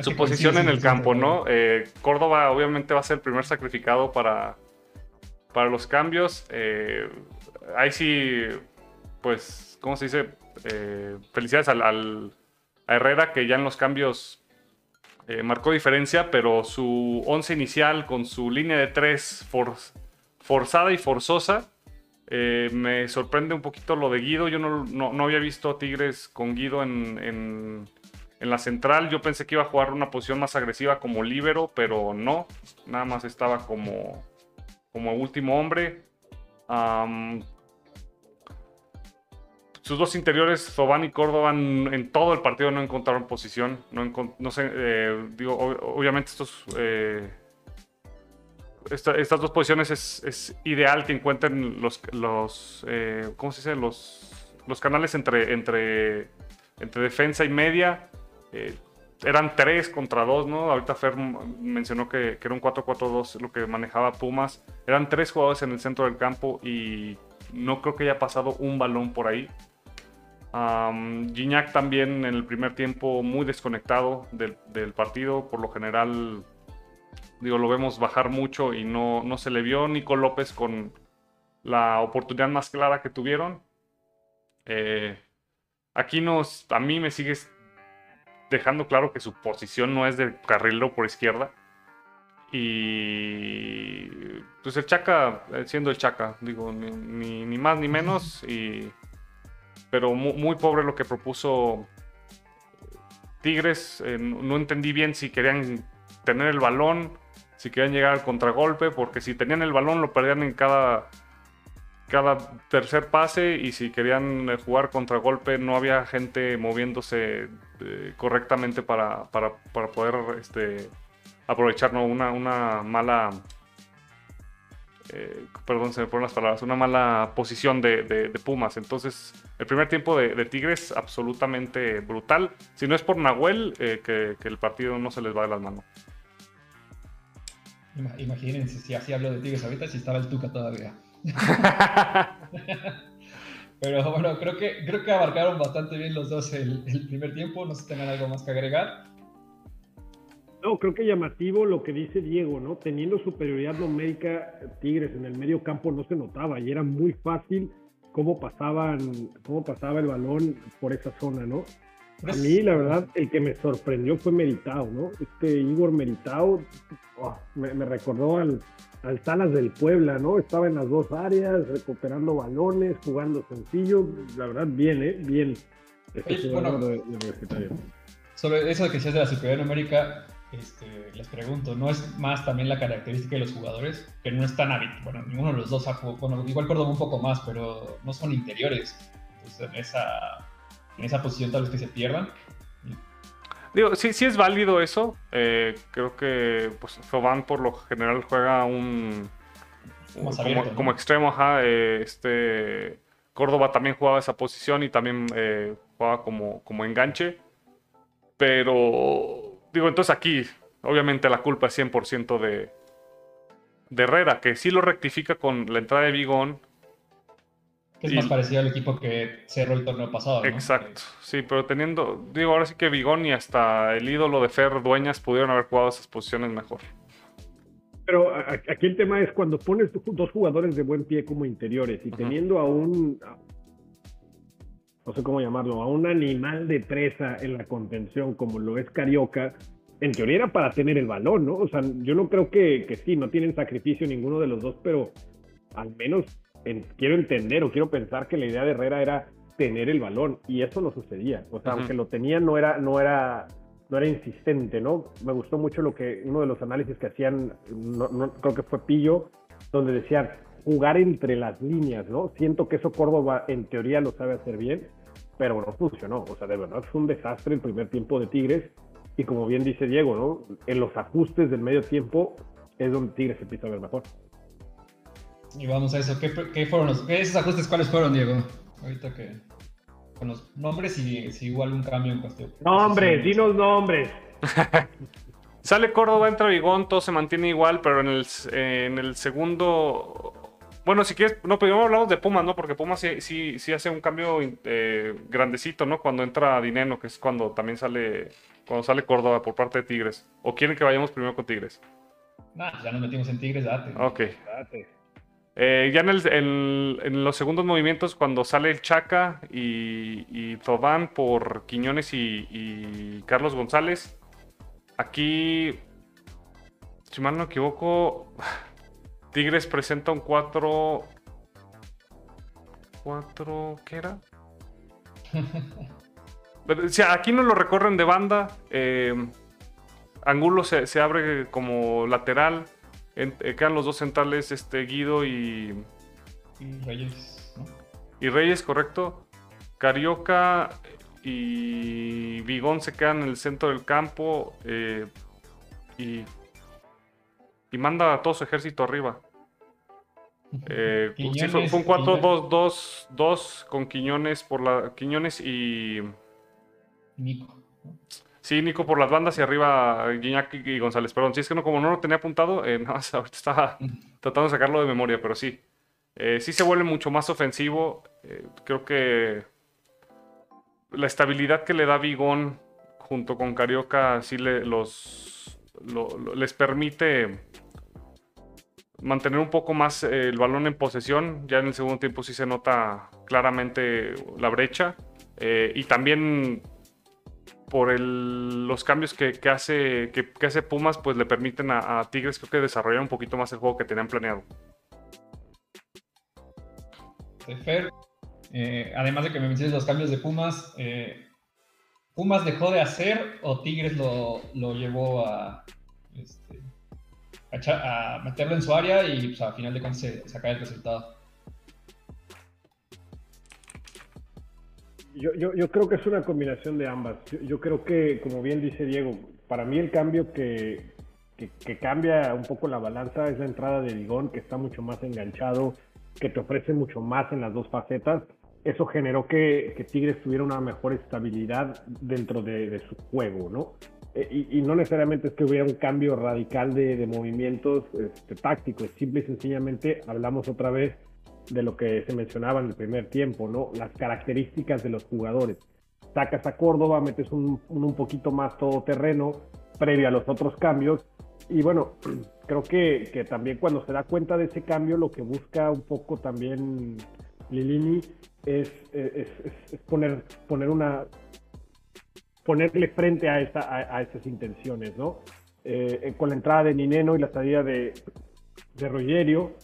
su posición en el campo, ¿no? Eh, Córdoba obviamente va a ser el primer sacrificado para, para los cambios. Eh, ahí sí, pues, ¿cómo se dice? felicidades al, al, a Herrera que ya en los cambios eh, marcó diferencia, pero su once inicial con su línea de tres forzada y forzosa, eh, me sorprende un poquito lo de Guido. Yo no, había visto Tigres con Guido en, la central. Yo pensé que iba a jugar una posición más agresiva como líbero, pero no. Nada más estaba como, como último hombre. Sus dos interiores, Zobán y Córdoba, en todo el partido no encontraron posición. No, sé, eh, digo, obviamente eh, estas dos posiciones es, ideal que encuentren los, los eh, ¿cómo se dice? Los, canales entre, entre, entre defensa y media. eran tres contra dos, ¿no? Ahorita Fer mencionó que era un 4-4-2 lo que manejaba Pumas. Eran tres jugadores en el centro del campo y no creo que haya pasado un balón por ahí. Um, Gignac también en el primer tiempo muy desconectado del, partido. Por lo general, digo, lo vemos bajar mucho y no, no se le vio. Nico López con la oportunidad más clara que tuvieron. Eh, aquí nos, a mí me sigues dejando claro que su posición no es de carrilero por izquierda. Y pues el Chaca, eh, siendo el Chaca, digo, ni, ni, más ni menos. Y, pero muy, pobre lo que propuso Tigres. Eh, no entendí bien si querían tener el balón, si querían llegar al contragolpe, porque si tenían el balón lo perdían en cada, cada tercer pase y si querían eh, jugar contragolpe no había gente moviéndose correctamente para, para, para poder este, aprovechar una, una mala. Eh, perdón, se me ponen las palabras. Una mala posición de, Pumas. Entonces, el primer tiempo de, Tigres, absolutamente brutal. Si no es por Nahuel, eh, que, el partido no se les va de las manos. Imagínense si así hablo de Tigres ahorita, si estaba el Tuca todavía. Pero bueno, creo que, creo que abarcaron bastante bien los dos el, el primer tiempo. No sé si tengan algo más que agregar. No, creo que llamativo lo que dice Diego, ¿no? Teniendo superioridad numérica, Tigres en el medio campo no se notaba y era muy fácil cómo pasaban, cómo pasaba el balón por esa zona, ¿no? A mí, la verdad, el que me sorprendió fue Meritao, ¿no? Este Igor Meritao oh, me, recordó al, al Salas del Puebla, ¿no? Estaba en las dos áreas, recuperando balones, jugando sencillo. La verdad, bien, ¿eh? Bien. Este bueno, sobre eso de que seas de la superioridad numérica, este, les pregunto, ¿no es más también la característica de los jugadores? Que no están tan bueno, ninguno de los dos ha bueno, igual Córdoba un poco más, pero no son interiores. Entonces, en esa, en esa posición tal vez que se pierdan. Digo, sí, sí es válido eso. Eh, creo que pues, Foban por lo general juega un... como, extremo, ajá. Eh, este, Córdoba también jugaba esa posición y también eh, jugaba como, como enganche. Pero Digo, entonces aquí, obviamente la culpa es 100% de, de Herrera, que sí lo rectifica con la entrada de Bigón. Que es más parecido al equipo que cerró el torneo pasado. ¿no? Exacto, sí, pero teniendo, digo, ahora sí que Bigón y hasta el ídolo de Fer Dueñas pudieron haber jugado esas posiciones mejor. Pero aquí el tema es cuando pones dos jugadores de buen pie como interiores y teniendo a un, no sé cómo llamarlo, a un animal de presa en la contención como lo es Carioca, en teoría era para tener el balón, ¿no? O sea, yo no creo que, que sí, no tienen sacrificio ninguno de los dos, pero al menos quiero entender o quiero pensar que la idea de Herrera era tener el balón y eso no sucedía. O sea, aunque lo tenía, no era, no era, no era insistente, ¿no? Me gustó mucho lo que uno de los análisis que hacían, no, creo que fue Pillo, donde decían jugar entre las líneas, ¿no? Siento que eso Córdoba en teoría lo sabe hacer bien, pero no funcionó. O sea, de verdad fue un desastre el primer tiempo de Tigres. Y como bien dice Diego, ¿no? En los ajustes del medio tiempo es donde Tigres empieza a ver mejor. Y vamos a eso. ¿Qué, fueron los, esos ajustes cuáles fueron, Diego? Ahorita que. Con los nombres y si igual un cambio en cuestión. Nombres, dinos nombres. Sale Córdoba, entra Bigón, todo se mantiene igual, pero en el, en el segundo. Bueno, si quieres, no, primero hablamos de Pumas, ¿no? Porque Pumas sí, sí, hace un cambio eh, grandecito, ¿no? Cuando entra Dineno, que es cuando también sale, cuando sale Córdoba por parte de Tigres. ¿O quieren que vayamos primero con Tigres? Nah, ya nos metimos en Tigres, date. Ok. Eh, ya en, el, en, los segundos movimientos, cuando sale el Chaca y, y Tobán por Quiñones y Carlos González, Aquí, si mal no equivoco, Tigres presenta un 4. 4. ¿Qué era? aquí no lo recorren de banda. Eh, Angulo se, abre como lateral. Eh, quedan los dos centrales, este Guido y. Y Reyes, Y Reyes, correcto. Carioca y Vigón se queda en el centro del campo eh, y, y, manda a todo su ejército arriba. Eh, fue, un 4-2-2-2 con Quiñones por la Quiñones y Nico. Sí, Nico por las bandas y arriba Guiñac y González. Perdón, si es que no, como no lo tenía apuntado, eh, nada más ahorita estaba tratando de sacarlo de memoria, pero sí. Eh, sí se vuelve mucho más ofensivo. creo que la estabilidad que le da Vigón junto con Carioca sí le, los, les permite mantener un poco más eh, el balón en posesión. Ya en el segundo tiempo sí se nota claramente la brecha. Eh, y también por los cambios que, hace, que, hace Pumas, pues le permiten a, Tigres creo que desarrollar un poquito más el juego que tenían planeado. Fer, eh, además de que me menciones los cambios de Pumas, ¿Pumas dejó de hacer o Tigres lo, llevó este, a, meterlo en su área y pues, a final de cuentas sacar el resultado? Yo, yo, creo que es una combinación de ambas. Yo, creo que, como bien dice Diego, para mí el cambio que, cambia un poco la balanza es la entrada de Digón, que está mucho más enganchado, que te ofrece mucho más en las dos facetas. Eso generó que, Tigres tuviera una mejor estabilidad dentro de, su juego, ¿no? E, y, no necesariamente es que hubiera un cambio radical de, movimientos este, tácticos, simple y sencillamente hablamos otra vez de lo que se mencionaba en el primer tiempo, ¿no? Las características de los jugadores. Sacas a Córdoba, metes un, un poquito más todoterreno previo a los otros cambios. Y bueno, creo que, que, también cuando se da cuenta de ese cambio, lo que busca un poco también Lilini es, es, es, poner, poner una ponerle frente a, esta, a, esas intenciones, ¿no? Eh, con la entrada de Nineno y la salida de, de Rogerio,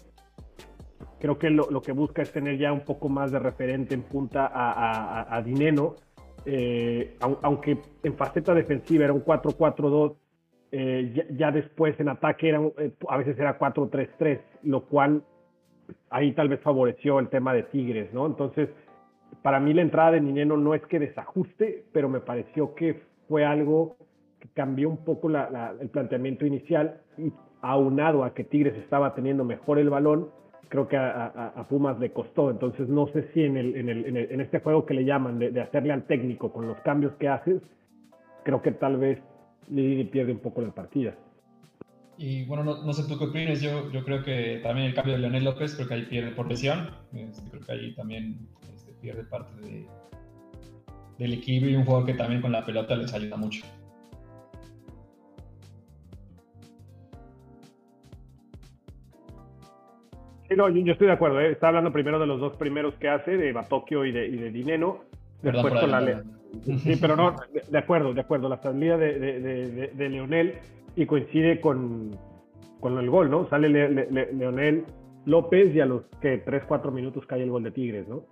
Creo que lo, que busca es tener ya un poco más de referente en punta a, Dineno, eh, aunque en faceta defensiva era un 4-4-2, eh, ya, después en ataque era, eh, a veces era 4-3-3, lo cual ahí tal vez favoreció el tema de Tigres, ¿no? Entonces, para mí la entrada de Dineno no es que desajuste, pero me pareció que fue algo que cambió un poco el planteamiento inicial y aunado a que Tigres estaba teniendo mejor el balón, creo que a, Pumas le costó. Entonces no sé si en, el, en, el, en, este juego que le llaman de, hacerle al técnico con los cambios que haces, creo que tal vez Lidini pierde un poco la partida. Y bueno, no, no, sé tú qué opinas, yo, yo creo que también el cambio de Leonel López, creo que ahí pierde por lesión, este, creo que ahí también pierde parte de, del equilibrio y un juego que también con la pelota les ayuda mucho. no, yo, estoy de acuerdo. ¿eh? Está hablando primero de los dos primeros que hace, de Batokio y de, y de Dineno. Después con la Sí, pero no, de, acuerdo, de acuerdo. La salida de, de, de, Leonel y coincide con, con el gol, ¿no? Sale Leonel López y a los que 3, 4 minutos cae el gol de Tigres, ¿no?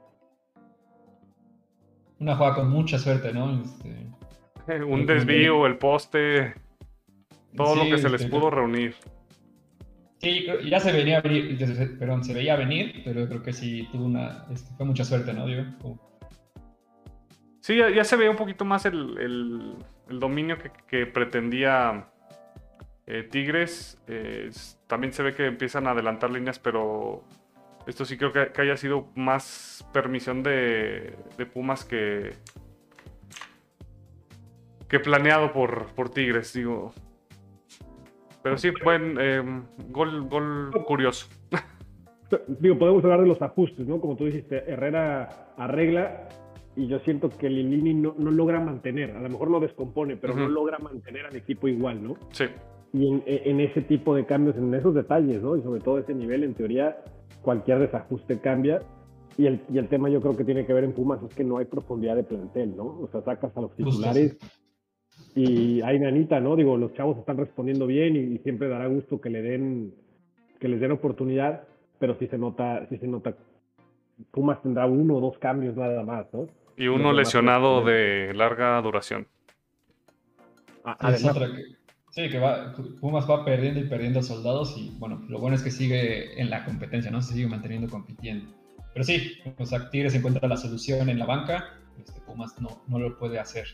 Una jugada con mucha suerte, ¿no? Este... Un desvío, el poste, todo lo que se les este, pudo reunir. Sí, ya se venía venir, perdón, se veía venir, pero creo que sí tuvo una, este, fue mucha suerte, ¿no? Sí, ya, se veía un poquito más el, dominio que, pretendía eh, Tigres. también se ve que empiezan a adelantar líneas, pero esto sí creo que, haya sido más permisión de, Pumas que, que planeado por, por Tigres, digo. Pero sí, buen em, gol, gol curioso. Digo, podemos hablar de los ajustes, ¿no? Como tú dijiste, Herrera arregla y yo siento que Lilini no, no logra mantener, a lo mejor lo descompone, pero no logra mantener al equipo igual, ¿no? Sí. Y en, ese tipo de cambios, en esos detalles, ¿no? Y sobre todo ese nivel, en teoría, cualquier desajuste cambia. Y el, y el tema yo creo que tiene que ver en Pumas es que no hay profundidad de plantel, ¿no? O sea, sacas a los titulares y hay nanita, ¿no? Digo, los chavos están respondiendo bien y, siempre dará gusto que le den que les den oportunidad, pero sí se nota, sí se nota Pumas tendrá uno o dos cambios nada más, ¿no? Y uno lesionado de larga duración. Ah, además, sí, que va, Pumas va perdiendo y perdiendo soldados y bueno, lo bueno es que sigue en la competencia, ¿no? Se sigue manteniendo compitiendo. Pero sí, o sea, Tigres encuentra la solución en la banca, este, Pumas no, no lo puede hacer.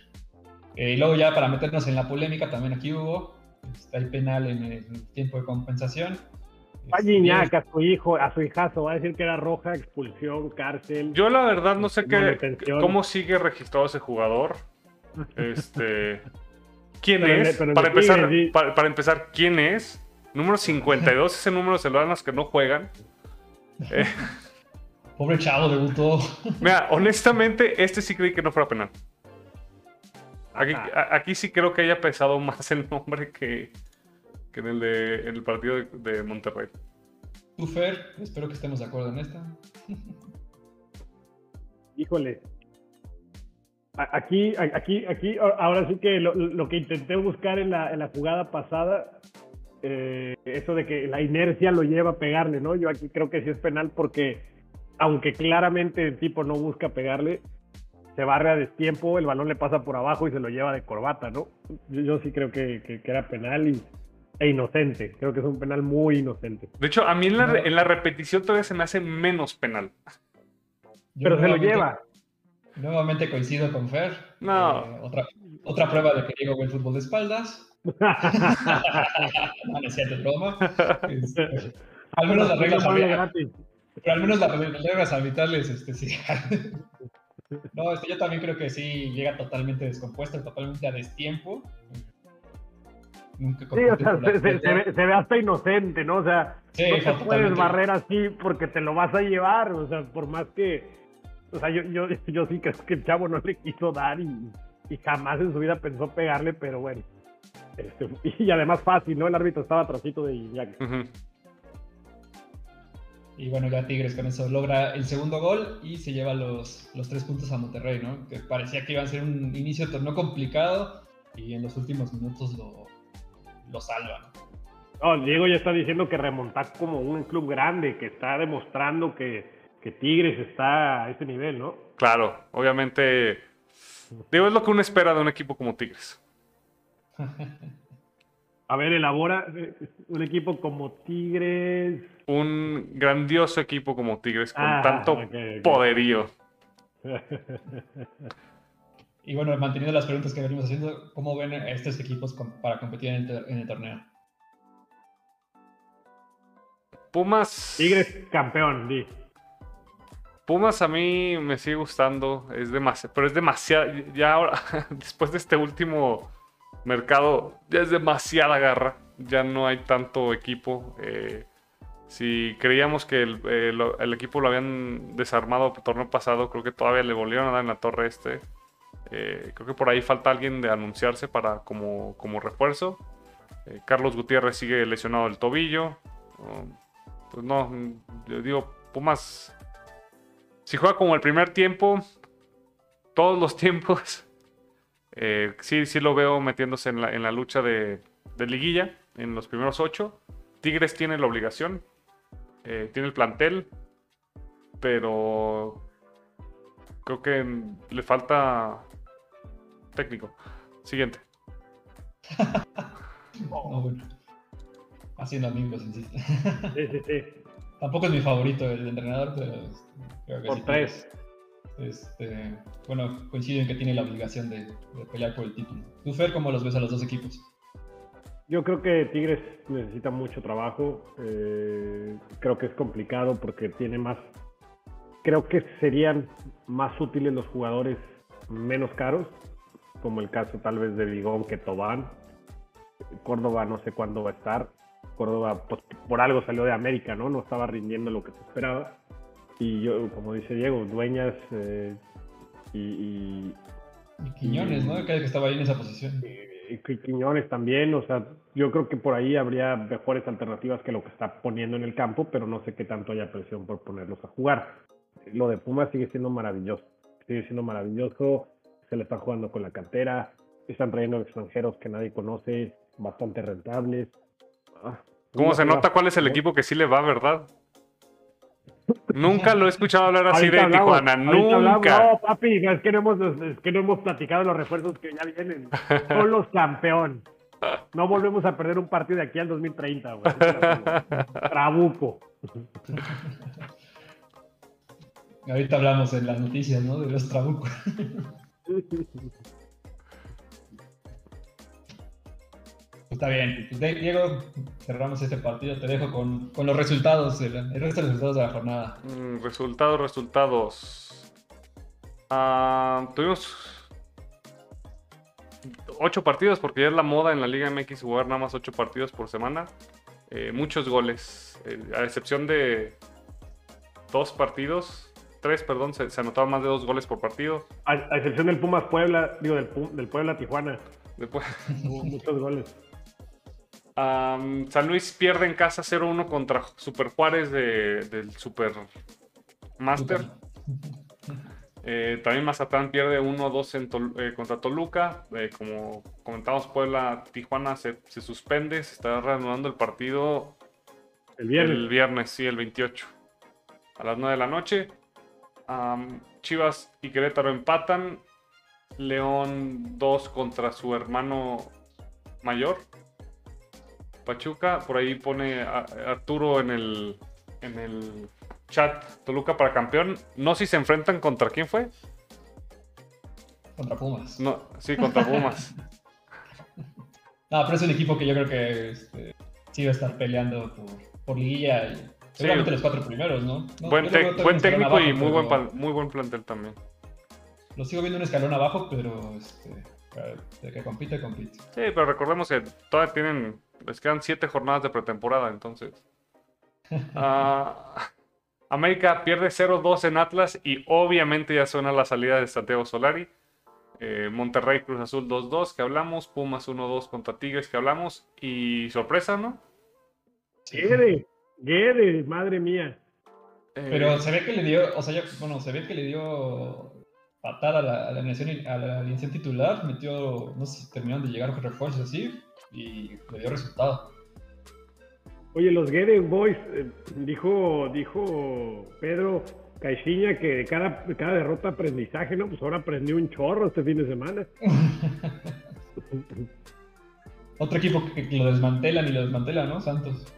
Eh, y luego ya para meternos en la polémica, también aquí hubo, está el penal en el tiempo de compensación. Va a a su hijo, a su hijazo, va a decir que era roja, expulsión, cárcel. Yo la verdad no sé qué, cómo sigue registrado ese jugador. Este, ¿Quién es? para, empezar, para, empezar, ¿quién es? Número 52, ese número se lo dan los que no juegan. Eh, Pobre chavo, debutó. Mira, honestamente, este sí creí que no fuera penal. Aquí, sí creo que haya pesado más el nombre que, en, el de, el partido de, Monterrey. Tú, Fer, espero que estemos de acuerdo en esta. híjole. Aquí, aquí, aquí, ahora sí que lo, que intenté buscar en la, en la jugada pasada, eh, eso de que la inercia lo lleva a pegarle, ¿no? Yo aquí creo que sí es penal porque, aunque claramente el tipo no busca pegarle, se barre a destiempo, el balón le pasa por abajo y se lo lleva de corbata, ¿no? Yo, sí creo que, que, era penal y, e inocente. Creo que es un penal muy inocente. De hecho, a mí en la, en la repetición todavía se me hace menos penal. Pero se lo lleva. Nuevamente coincido con Fer. No. Eh, otra, otra prueba de que Diego ve el fútbol de espaldas. no, es cierto, broma. Este, al menos las reglas Pero al menos las reglas arbitrales, este, sí. No, este, yo también creo que sí llega totalmente descompuesto, totalmente a destiempo. Nunca sí, o sea, se, ve, hasta inocente, ¿no? O sea, no te puedes barrer así porque te lo vas a llevar, o sea, por más que, o sea, yo, yo, yo sí creo que el chavo no le quiso dar y, y jamás en su vida pensó pegarle, pero bueno. Este, y además fácil, ¿no? El árbitro estaba atrásito de Iñaki. Y bueno, ya Tigres con eso logra el segundo gol y se lleva los, los tres puntos a Monterrey, ¿no? Que parecía que iba a ser un inicio de torneo complicado y en los últimos minutos lo, lo salvan. No, Diego ya está diciendo que remontar como un club grande, que está demostrando que, que Tigres está a ese nivel, ¿no? Claro, obviamente. Digo, es lo que uno espera de un equipo como Tigres. A ver, elabora eh, un equipo como Tigres. Un grandioso equipo como Tigres con ah, tanto poderío. y bueno, manteniendo las preguntas que venimos haciendo, ¿cómo ven estos equipos para competir en el, torneo? Pumas. Tigres campeón, di. Pumas a mí me sigue gustando, es demasiado, pero es demasiado. Ya ahora, después de este último mercado ya es demasiada garra, ya no hay tanto equipo. Eh, si creíamos que el, equipo lo habían desarmado el torneo pasado, creo que todavía le volvieron a dar en la torre este. Eh, creo que por ahí falta alguien de anunciarse para como, como refuerzo. Eh, Carlos Gutiérrez sigue lesionado del tobillo. pues no, yo digo, Pumas, si juega como el primer tiempo, todos los tiempos, eh, sí, sí lo veo metiéndose en la, lucha de, liguilla, en los primeros ocho. Tigres tiene la obligación, eh, tiene el plantel, pero creo que le falta técnico. Siguiente. Haciendo amigos, insisto. sí, sí, sí. Tampoco es mi favorito el entrenador, pero creo que Por tres. Este, bueno, coincido en que tiene la obligación de, pelear por el título. ¿Tú, Fer, cómo los ves a los dos equipos? Yo creo que Tigres necesita mucho trabajo. Eh, creo que es complicado porque tiene más. Creo que serían más útiles los jugadores menos caros, como el caso tal vez de Vigón que Tobán. Córdoba no sé cuándo va a estar. Córdoba pues, por algo salió de América, ¿no? No estaba rindiendo lo que se esperaba. Y yo, como dice Diego, Dueñas eh, y, y, Quiñones, ¿no? Que estaba ahí en esa posición. Y, Quiñones también, o sea, yo creo que por ahí habría mejores alternativas que lo que está poniendo en el campo, pero no sé qué tanto haya presión por ponerlos a jugar. Lo de Pumas sigue siendo maravilloso, sigue siendo maravilloso, se le está jugando con la cantera, están trayendo extranjeros que nadie conoce, bastante rentables. ¿Cómo se nota cuál es el equipo que sí le va, verdad? Nunca lo he escuchado hablar así de Tijuana, nunca. No, papi, es que no, hemos, es que no hemos platicado los refuerzos que ya vienen. Son los campeón. No volvemos a perder un partido de aquí al 2030, güey. Trabuco. Ahorita hablamos en las noticias, ¿no? De los trabucos. Está bien. Diego, cerramos este partido. Te dejo con, los resultados, el, resto de los resultados de la jornada. Mm, resultados, resultados. Ah, tuvimos ocho partidos porque ya es la moda en la Liga MX jugar nada más ocho partidos por semana. Eh, muchos goles, eh, a excepción de dos partidos, tres, perdón, se, anotaban más de dos goles por partido. A, excepción del Pumas Puebla, digo, del, del Puebla Tijuana. muchos goles. San Luis pierde en casa 0-1 contra Super Juárez del Super Master. Eh, también Mazatlán pierde 1-2 eh, contra Toluca. Eh, como comentamos, Puebla, Tijuana se, suspende. Se está reanudando el partido el viernes. El viernes, sí, el 28. A las 9 de la noche. Chivas y Querétaro empatan. León 2 contra su hermano mayor. Pachuca, por ahí pone Arturo en el, en el chat Toluca para campeón. No si se enfrentan contra quién fue. Contra Pumas. No, sí, contra Pumas. no, pero es un equipo que yo creo que este, sí va a estar peleando por, por liguilla y seguramente los cuatro primeros, ¿no? buen, técnico y muy, buen, muy buen plantel también. Lo sigo viendo un escalón abajo, pero este, de que compite, compite. Sí, pero recordemos que todavía tienen, les quedan siete jornadas de pretemporada, entonces. Ah, América pierde 0-2 en Atlas y obviamente ya suena la salida de Santiago Solari. Eh, Monterrey Cruz Azul 2-2 que hablamos, Pumas 1-2 contra Tigres que hablamos y sorpresa, ¿no? Guede, Guede, madre mía. Eh, pero se ve que le dio, o sea, bueno, se ve que le dio patada a la, a la, a la alineación titular, metió, no sé si terminaron de llegar con refuerzos así y le dio resultado. Oye, los Gede Boys, eh, dijo, dijo Pedro Caixinha que de cada, cada derrota aprendizaje, ¿no? Pues ahora aprendió un chorro este fin de semana. Otro equipo que, lo desmantelan y lo desmantelan, ¿no? Santos.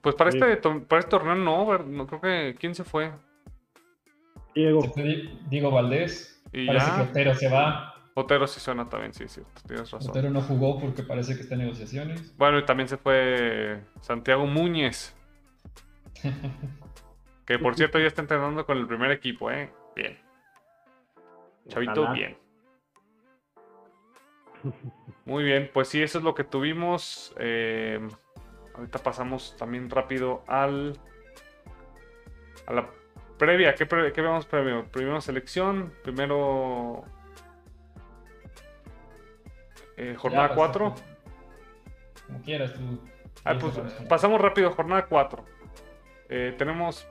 Pues para, este, para este torneo no, no creo que. ¿Quién se fue? Diego. Diego Valdés. Y Parece ya. que Otero se va. Otero sí suena también, sí, sí, tienes razón. Otero no jugó porque parece que está en negociaciones. Bueno, y también se fue Santiago Muñez. que por cierto ya está entrenando con el primer equipo, ¿eh? Bien. Chavito, bien. Muy bien, pues sí, eso es lo que tuvimos. Eh, ahorita pasamos también rápido al. A la previa. ¿Qué, qué vemos previo? Primero selección, primero eh, jornada 4. Como quieras tú. Ah, pues, pasamos rápido, jornada 4. Eh, tenemos.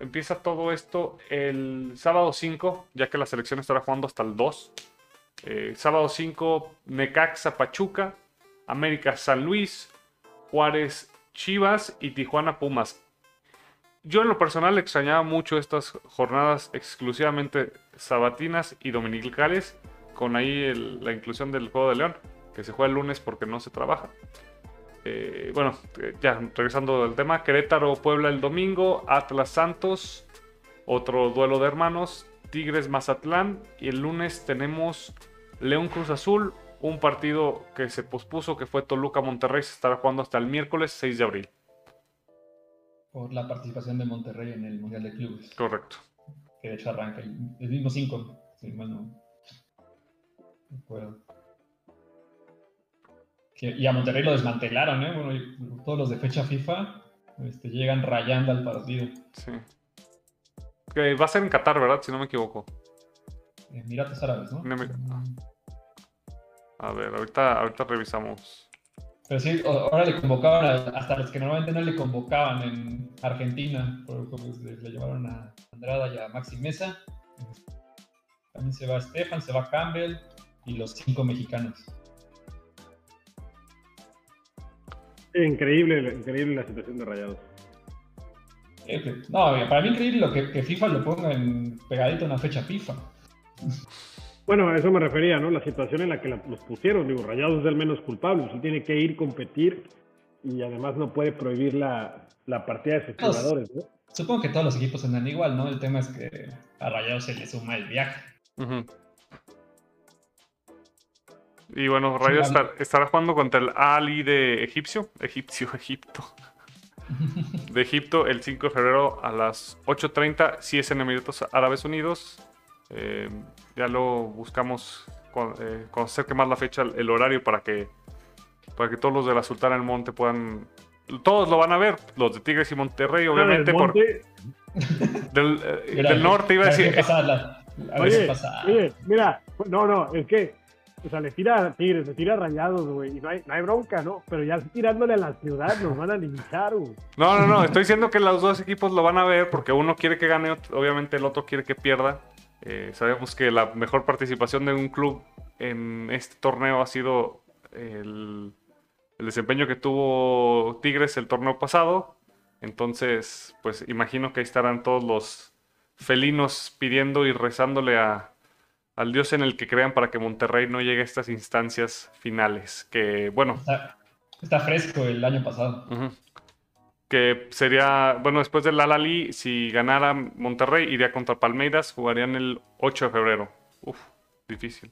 Empieza todo esto el sábado 5, ya que la selección estará jugando hasta el 2. Eh, sábado 5, Necaxa Pachuca, América San Luis, Juárez Chivas y Tijuana Pumas. Yo en lo personal extrañaba mucho estas jornadas exclusivamente sabatinas y dominicales con ahí la inclusión del juego de León, que se juega el lunes porque no se trabaja. Eh, bueno, eh, ya regresando al tema, Querétaro Puebla el domingo, Atlas Santos, otro duelo de hermanos, Tigres Mazatlán y el lunes tenemos León Cruz Azul, un partido que se pospuso que fue Toluca Monterrey, se estará jugando hasta el miércoles 6 de abril. Por la participación de Monterrey en el Mundial de Clubes. Correcto. Que de hecho arranca el, mismo 5, si y a Monterrey lo desmantelaron, ¿eh? Bueno, todos los de fecha FIFA este, llegan rayando al partido. Sí. Va a ser en Qatar, ¿verdad? Si no me equivoco. Emiratos Árabes, ¿no? A ver, ahorita, ahorita revisamos. Pero sí, ahora le convocaban hasta los que normalmente no le convocaban en Argentina. le llevaron a Andrada y a Maxi Mesa. También se va Stefan, se va Campbell, y los cinco mexicanos. Increíble, increíble la situación de Rayados. No, para mí increíble lo que, FIFA lo ponga en pegadito a una fecha FIFA. Bueno, a eso me refería, ¿no? La situación en la que los pusieron. Digo, Rayados es el menos culpable. Sí tiene que ir, competir y además no puede prohibir la, partida de sus jugadores, ¿no? Supongo que todos los equipos andan igual, ¿no? El tema es que a Rayados se le suma el viaje. Y bueno, Rayo estará jugando contra el Ali de Egipcio, Egipcio, Egipto. De Egipto el 5 de febrero a las 8.30, si es en Emiratos Árabes Unidos. Eh, ya lo buscamos eh, cuando se acerque más la fecha, el horario para que, para que todos los de la Sultana del Monte puedan. Todos lo van a ver, los de Tigres y Monterrey, obviamente. por, del, eh, del, norte iba a decir. oye, oye, mira, no, no, es que O sea, le tira a Tigres, le tira a Rayados, güey. Y no hay, no hay bronca, ¿no? Pero ya tirándole a la ciudad nos van a linchar, güey. No, no, no. Estoy diciendo que los dos equipos lo van a ver porque uno quiere que gane, obviamente el otro quiere que pierda. Eh, sabemos que la mejor participación de un club en este torneo ha sido el, el desempeño que tuvo Tigres el torneo pasado. Entonces, pues imagino que ahí estarán todos los felinos pidiendo y rezándole a, al Dios en el que crean para que Monterrey no llegue a estas instancias finales. Que bueno. Está, fresco el año pasado. Que sería, bueno, después del Alali, si ganara Monterrey, iría contra Palmeiras, jugarían el 8 de febrero. Uf, difícil.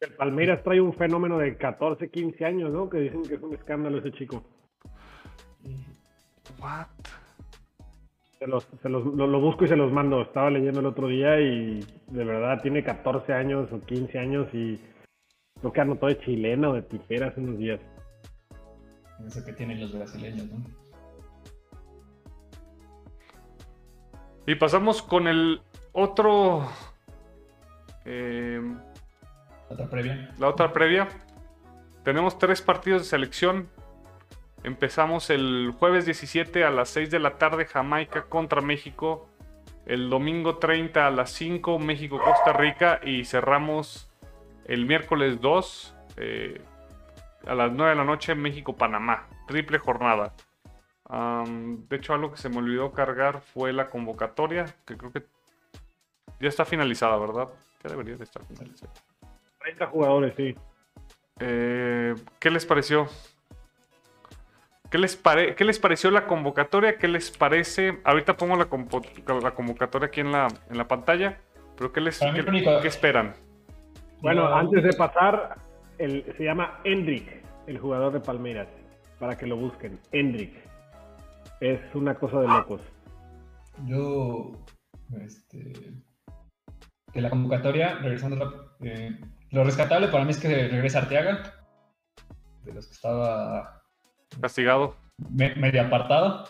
El Palmeiras trae un fenómeno de 14, 15 años, ¿no? Que dicen que es un escándalo ese chico. What? Se lo, busco y se los mando. Estaba leyendo el otro día y de verdad tiene 14 años o 15 años y creo que anotó de chilena o de tijera hace unos días. Eso que tienen los brasileños, ¿no? Y pasamos con el otro. Eh, otra previa. La otra previa. Tenemos tres partidos de selección Empezamos el jueves 17 a las 6 de la tarde Jamaica contra México. El domingo 30 a las 5 México-Costa Rica. Y cerramos el miércoles 2 eh, a las 9 de la noche México-Panamá. Triple jornada. de hecho, algo que se me olvidó cargar fue la convocatoria, que creo que ya está finalizada, ¿verdad? Ya debería de estar finalizada. 30 jugadores, sí. Eh, ¿Qué les pareció? ¿Qué les, ¿Qué les pareció la convocatoria? ¿Qué les parece? Ahorita pongo la, convocatoria aquí en la, en la pantalla, pero ¿qué, les, qué, esperan? Bueno, antes de pasar, el, se llama Hendrik, el jugador de Palmeiras, para que lo busquen. Hendrik. Es una cosa de locos. Yo, este, de la convocatoria, regresando, eh, lo rescatable para mí es que regresa Arteaga, de los que estaba Castigado. medio apartado.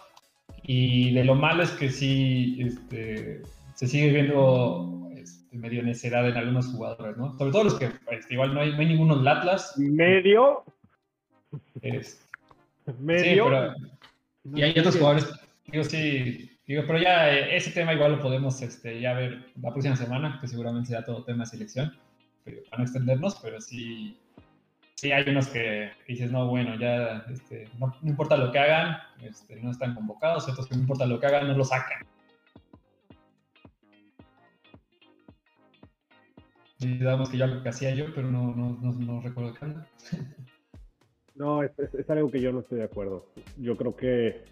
Y de lo malo es que sí este, se sigue viendo este, medio necedad en algunos jugadores, ¿no? Sobre todo los que este, igual no hay, no hay ninguno en Atlas. ¿Medio? ¿Medio? y hay otros jugadores, digo, sí, digo, pero ya eh, ese tema igual lo podemos este, ya ver la próxima semana, que seguramente será todo tema de selección, para no extendernos, pero sí, sí hay unos que dices, no, bueno, ya este, no, importa lo que hagan, este, no están convocados, otros que no importa lo que hagan, no lo sacan. Y digamos que ya lo que hacía yo, pero no, no, no, recuerdo qué. No, es, algo que yo no estoy de acuerdo. Yo creo que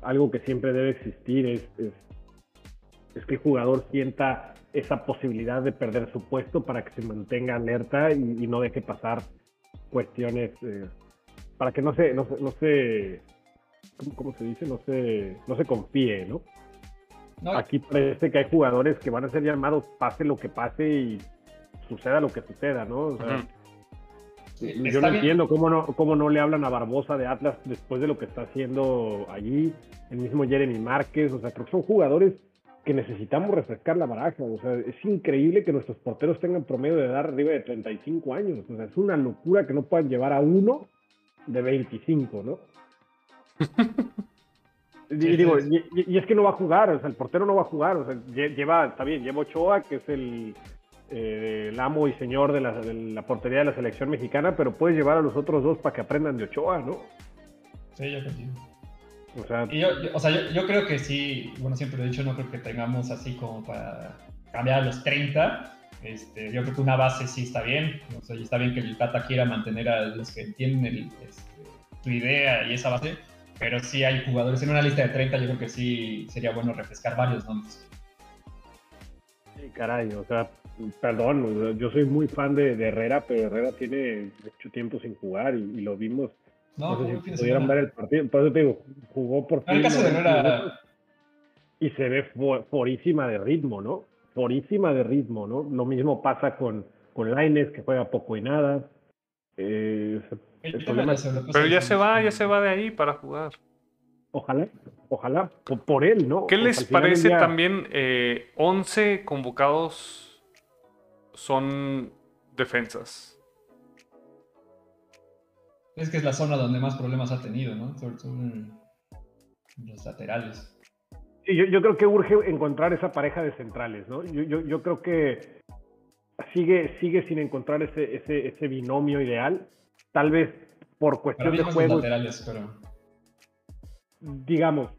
algo que siempre debe existir es, es, que el jugador sienta esa posibilidad de perder su puesto para que se mantenga alerta y no deje pasar cuestiones eh, para que no se, no, no se ¿cómo, se dice? No se, no se confíe, ¿no? Aquí parece que hay jugadores que van a ser llamados pase lo que pase y suceda lo que suceda, ¿no? yo no entiendo cómo no, cómo no le hablan a Barbosa de Atlas después de lo que está haciendo allí, el mismo Jeremy Márquez, o sea, creo que son jugadores que necesitamos refrescar la baraja. O sea, es increíble que nuestros porteros tengan promedio de edad arriba de 35 años. O sea, es una locura que no puedan llevar a uno de 25, ¿no? y, digo, y, es que no va a jugar, o sea, el portero no va a jugar. O sea, lleva, está bien, lleva Ochoa, que es el, eh, el amo y señor de la, de la, portería de la selección mexicana, pero puedes llevar a los otros dos para que aprendan de Ochoa, ¿no? Sí, yo también. O sea, yo, o sea yo, creo que sí, bueno, siempre he dicho, no creo que tengamos así como para cambiar a los 30. Este, yo creo que una base sí está bien. O sea, está bien que el Tata quiera mantener a los que entienden el, este, tu idea y esa base. Pero sí hay jugadores en una lista de 30, yo creo que sí sería bueno refrescar varios nombres. Sí, caray, o sea, perdón, yo soy muy fan de, Herrera, pero Herrera tiene mucho tiempo sin jugar y lo vimos no, no sé si pudieran ver el partido. Por eso te digo, jugó por fin. Y se ve forísima de ritmo, ¿no? Forísima de ritmo, ¿no? Lo mismo pasa con, con Laines, que juega poco y nada. Eh, Pero ya se va, ya se va de ahí para jugar. Ojalá, ojalá, por, él, ¿no? ¿Qué les parece también? Eh, 11 convocados son defensas. Es que es la zona donde más problemas ha tenido, ¿no? Sobre todo los laterales. Sí, yo, creo que urge encontrar esa pareja de centrales, ¿no? Yo, creo que sigue, sigue sin encontrar ese, ese, binomio ideal. Tal vez por cuestión de juego. Laterales, pero... Digamos,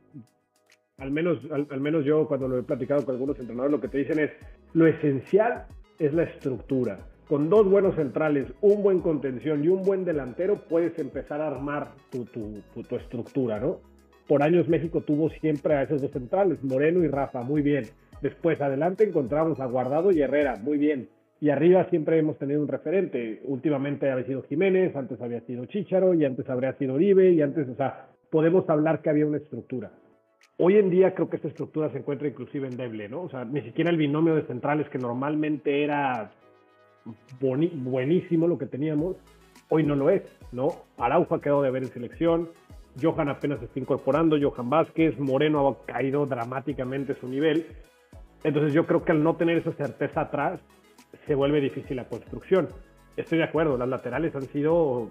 al menos, al, menos yo cuando lo he platicado con algunos entrenadores, lo que te dicen es, lo esencial es la estructura. Con dos buenos centrales, un buen contención y un buen delantero, puedes empezar a armar tu, tu, tu, estructura, ¿no? Por años México tuvo siempre a esos dos centrales, Moreno y Rafa, muy bien. Después, adelante encontramos a Guardado y Herrera, muy bien. Y arriba siempre hemos tenido un referente. Últimamente había sido Jiménez, antes había sido Chicharo y antes habría sido Oribe y antes, o sea, podemos hablar que había una estructura. Hoy en día creo que esta estructura se encuentra inclusive endeble, ¿no? O sea, ni siquiera el binomio de centrales que normalmente era buenísimo lo que teníamos, hoy no lo es, ¿no? Araujo ha quedado de ver en selección, Johan apenas se está incorporando, Johan Vázquez, Moreno ha caído dramáticamente su nivel. Entonces yo creo que al no tener esa certeza atrás, se vuelve difícil la construcción. Estoy de acuerdo, las laterales han sido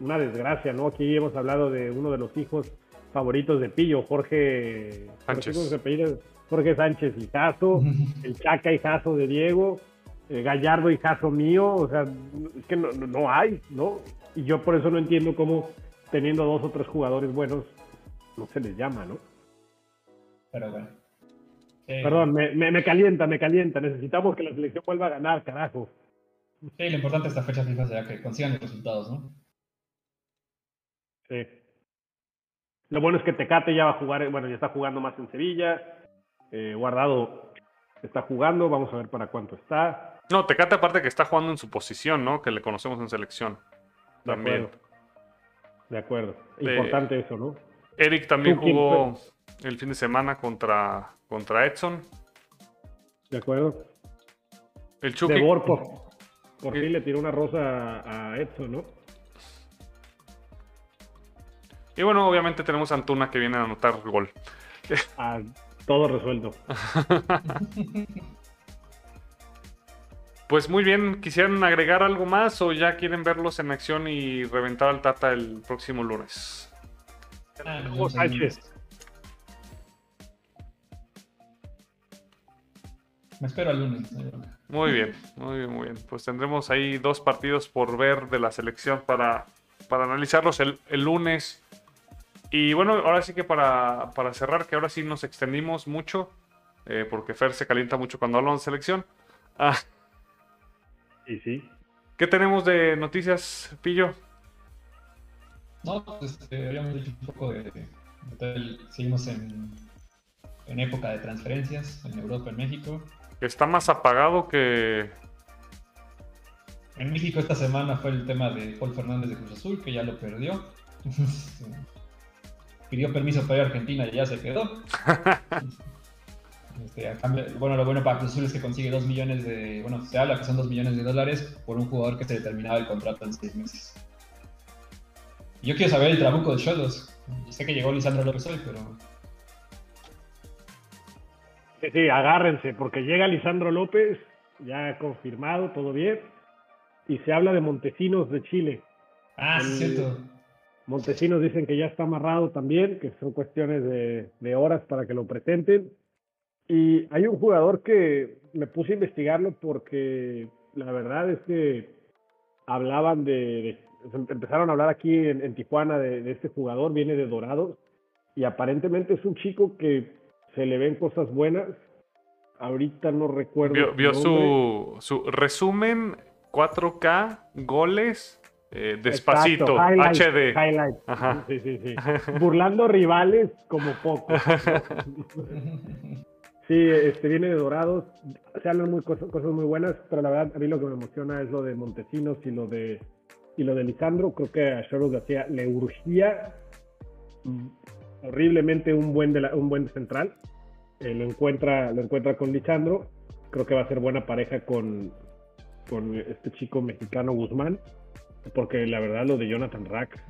una desgracia, ¿no? Aquí hemos hablado de uno de los hijos favoritos de Pillo, Jorge Sánchez. Jorge Sánchez, hijazo, el Chaca, hijazo de Diego, eh, Gallardo, hijazo mío, o sea, es que no, hay, ¿no? Y yo por eso no entiendo cómo teniendo dos o tres jugadores buenos no se les llama, ¿no? Pero bueno. Perdón, me, me, calienta, me calienta. Necesitamos que la selección vuelva a ganar, carajo. Sí, lo importante esta fecha FIFA será que consigan los resultados, ¿no? Sí. Lo bueno es que Tecate ya va a jugar, bueno, ya está jugando más en Sevilla. Eh, Guardado está jugando, vamos a ver para cuánto está. No, Tecate aparte que está jugando en su posición, ¿no? Que le conocemos en selección. También. De acuerdo. Importante eso, ¿no? Eric también jugó el fin de semana contra, contra Edson. De acuerdo. El Chucky. De por, por fin le tiró una rosa a Edson, ¿no? Y bueno, obviamente tenemos a Antuna que viene a anotar gol. Ah, todo resuelto. pues muy bien, ¿quisieran agregar algo más o ya quieren verlos en acción y reventar al Tata el próximo lunes? Ah, Me espero al lunes. Muy bien, muy bien, muy bien. Pues tendremos ahí dos partidos por ver de la selección para, para analizarlos el, el lunes. Y bueno, ahora sí que para, cerrar, que ahora sí nos extendimos mucho, eh, porque Fer se calienta mucho cuando hablamos de selección. Ah. Sí, sí. ¿Qué tenemos de noticias, Pillo? No, pues este, habíamos dicho un poco de, seguimos en, en época de transferencias en Europa, en México. Está más apagado que, en México esta semana fue el tema de Paul Fernández de Cruz Azul, que ya lo perdió. pidió permiso para ir a Argentina y ya se quedó. Este, bueno, lo bueno para Cruz Azul es que consigue 2 millones de. Bueno, se habla que son 2 millones de dólares por un jugador que se determinaba el contrato en 6 meses. yo quiero saber el trabuco de Cholos. sé que llegó Lisandro López hoy, pero. Sí, sí, agárrense, porque llega Lisandro López, ya confirmado, todo bien. Y se habla de Montesinos de Chile. Ah, sí, cierto. Montesinos dicen que ya está amarrado también, que son cuestiones de, horas para que lo presenten. Y hay un jugador que me puse a investigarlo porque la verdad es que hablaban de, empezaron a hablar aquí en, Tijuana de, este jugador, viene de Dorados y aparentemente es un chico que se le ven cosas buenas. Ahorita no recuerdo. Vio, su, su resumen 4K, goles, eh, despacito, HD. Sí, sí, sí. Burlando rivales como poco. sí, este viene de Dorados. Se hablan muy cosas, muy buenas, pero la verdad a mí lo que me emociona es lo de Montesinos y lo de y lo de Lisandro. Creo que a Choros García le urgía horriblemente un buen, de un buen central. Eh, lo, encuentra, lo encuentra con Lisandro. Creo que va a ser buena pareja con, con este chico mexicano Guzmán porque la verdad lo de Jonathan Rack,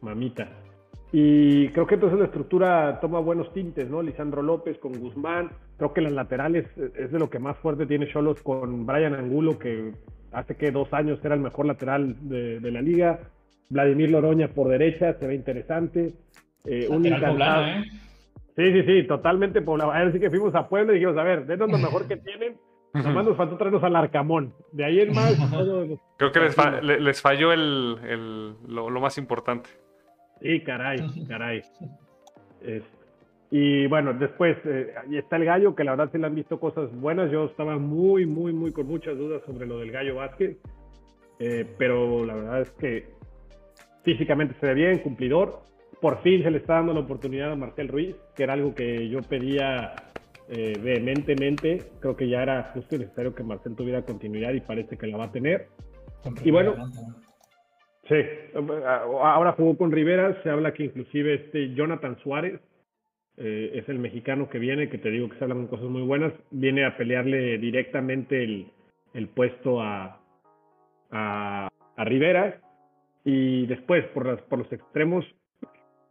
mamita. Y creo que entonces la estructura toma buenos tintes, ¿no? Lisandro López con Guzmán. Creo que las laterales es de lo que más fuerte tiene Cholos con Brian Angulo, que hace que dos años era el mejor lateral de, la liga. Vladimir Loroña por derecha, se ve interesante. Eh, un poblano, ¿eh? Sí, sí, sí, totalmente poblado. A ver, sí que fuimos a Puebla y dijimos, a ver, denos lo mejor que tienen. Nomás nos faltó traernos al Arcamón. De ahí en más. Creo que les, falló el, lo, más importante. Sí, caray, caray. y bueno, después eh, ahí está el gallo, que la verdad se le han visto cosas buenas. Yo estaba muy, muy, muy con muchas dudas sobre lo del gallo Vázquez. Eh, pero la verdad es que físicamente se ve bien, cumplidor. Por fin se le está dando la oportunidad a Marcel Ruiz, que era algo que yo pedía eh, vehementemente. Creo que ya era justo y necesario que Marcel tuviera continuidad y parece que la va a tener. Y bueno, sí, ahora jugó con Rivera, se habla que inclusive este Jonathan Suárez eh, es el mexicano que viene, que te digo que se hablan cosas muy buenas, viene a pelearle directamente el, puesto a, a, a Rivera. Y después, por, las, por los extremos,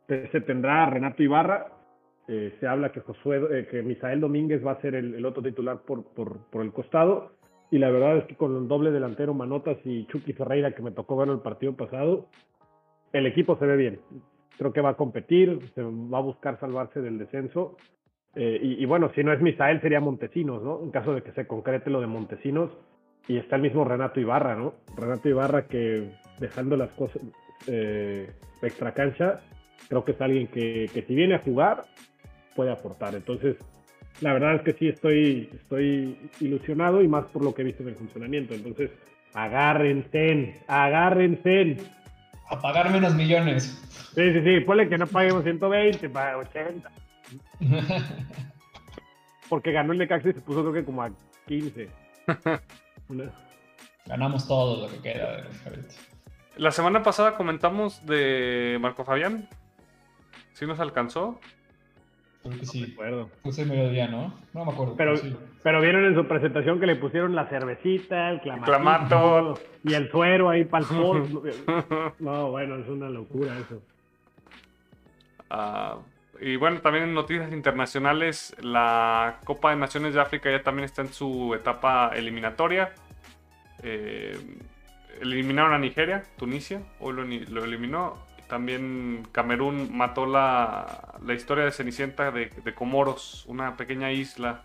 se tendrá Renato Ibarra. Eh, se habla que Josué, eh, que Misael Domínguez va a ser el, otro titular por, por, el costado. Y la verdad es que con el doble delantero Manotas y Chucky Ferreira, que me tocó ver el partido pasado, el equipo se ve bien. Creo que va a competir, se va a buscar salvarse del descenso. Eh, y, bueno, si no es Misael, sería Montesinos, ¿no? En caso de que se concrete lo de Montesinos. Y está el mismo Renato Ibarra, ¿no? Renato Ibarra que dejando las cosas extra cancha, creo que es alguien que, si viene a jugar, puede aportar. Entonces, la verdad es que sí estoy, estoy ilusionado y más por lo que he visto en el funcionamiento. Entonces, agárrense, agárrense. A pagar menos millones. Sí, sí, sí, ponle que no paguemos 120, para 80. Porque ganó el Necaxa y se puso creo que como a 15. Ganamos todo lo que queda La semana pasada comentamos de Marco Fabián. ¿Sí nos alcanzó? Creo que sí. recuerdo. Puse mediodía, ¿no? No me acuerdo. Pero, pero, vieron en su presentación que le pusieron la cervecita, el clamato, y el suero ahí para el No, bueno, es una locura eso. Ah, y bueno, también en noticias internacionales, la Copa de Naciones de África ya también está en su etapa eliminatoria. Eh, eliminaron a Nigeria, Tunisia, hoy lo eliminó. También Camerún mató la, historia de Cenicienta de, Comoros, una pequeña isla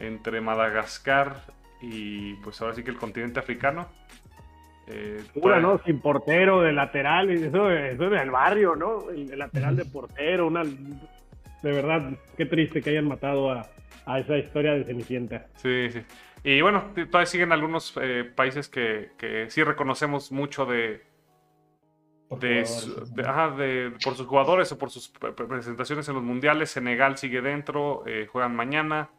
entre Madagascar y pues ahora sí que el continente africano. Eh, ¿no? Sin portero, de lateral, eso, eso es del barrio, ¿no? El, lateral de portero, una... De verdad, qué triste que hayan matado a, esa historia de Cenicienta. Sí, sí. Y bueno, todavía siguen algunos eh, países que, que sí reconocemos mucho de, de, por sus jugadores o por sus presentaciones en los mundiales. Senegal sigue dentro, eh, juegan mañana.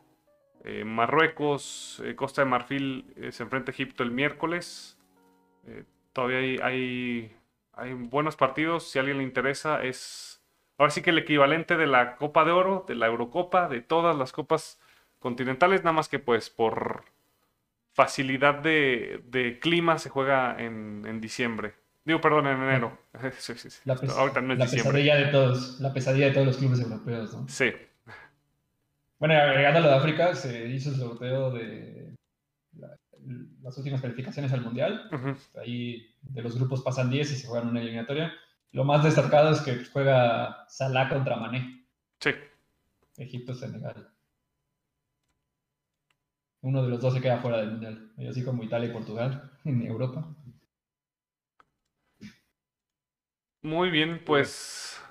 Eh, Marruecos, eh, Costa de Marfil se enfrenta a Egipto el miércoles. todavía hay, hay, hay, buenos partidos. Si a alguien le interesa, es ahora sí que el equivalente de la Copa de Oro, de la Eurocopa, de todas las copas continentales, nada más que pues por facilidad de, de clima se juega en, en diciembre. Digo, perdón, en enero. La, pesadilla de todos, la pesadilla de todos los clubes europeos, ¿no? Sí. Bueno, agregando lo de África, se hizo el sorteo de las últimas calificaciones al Mundial. Ahí de los grupos pasan 10 y se juegan una eliminatoria. Lo más destacado es que juega Salah contra Mané. Sí. Egipto-Senegal. Uno de los dos se queda fuera del Mundial. Así como Italia y Portugal en Europa. Muy bien, pues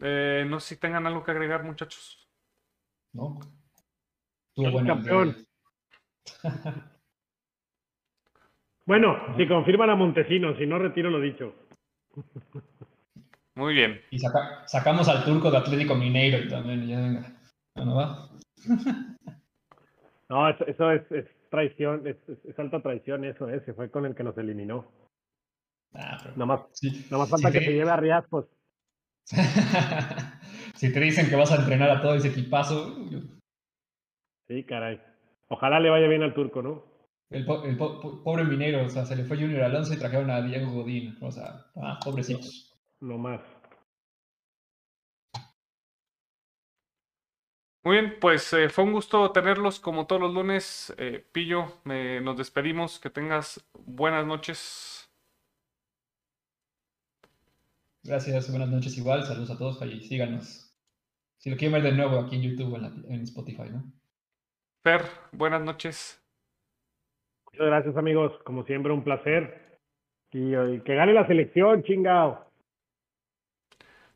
eh, no sé si tengan algo que agregar, muchachos. No. campeón. bueno, si confirman a Montesinos, si no retiro lo dicho. Muy bien. Y sacamos al turco de Atlético Mineiro también, ya venga. ¿No va? no, eso, es, traición, es, alta traición eso, ¿eh? se fue con el que nos eliminó. Ah, pero... nada, más, sí, más falta que te... lleve a Riyadh, pues. si te dicen que vas a entrenar a todo ese equipazo. Sí, caray. Ojalá le vaya bien al turco, ¿no? El, po el pobre minero, o sea, se le fue Junior Alonso y trajeron a Diego Godín. O sea, ah, pobrecitos. No, más. Muy bien, pues eh, fue un gusto tenerlos como todos los lunes. Eh, Pillo, eh, nos despedimos. Que tengas buenas noches. Gracias, buenas noches igual. Saludos a todos y síganos. Si lo quieren ver de nuevo aquí en YouTube o en, Spotify, ¿no? Fer, buenas noches. Muchas gracias, amigos. Como siempre, un placer. Y, que gane la selección, chingado.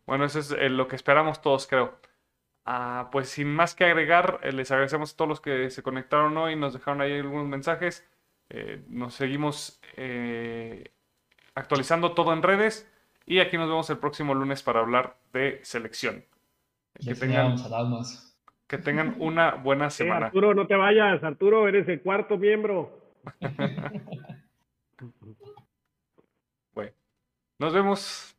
Bueno, eso es eh, lo que esperamos todos, creo. Ah, pues sin más que agregar, eh, les agradecemos a todos los que se conectaron hoy, nos dejaron ahí algunos mensajes. Eh, nos seguimos eh, actualizando todo en redes y aquí nos vemos el próximo lunes para hablar de selección. Que tengan, que tengan una buena semana. Arturo, no te vayas. Arturo, eres el cuarto miembro. bueno, nos vemos.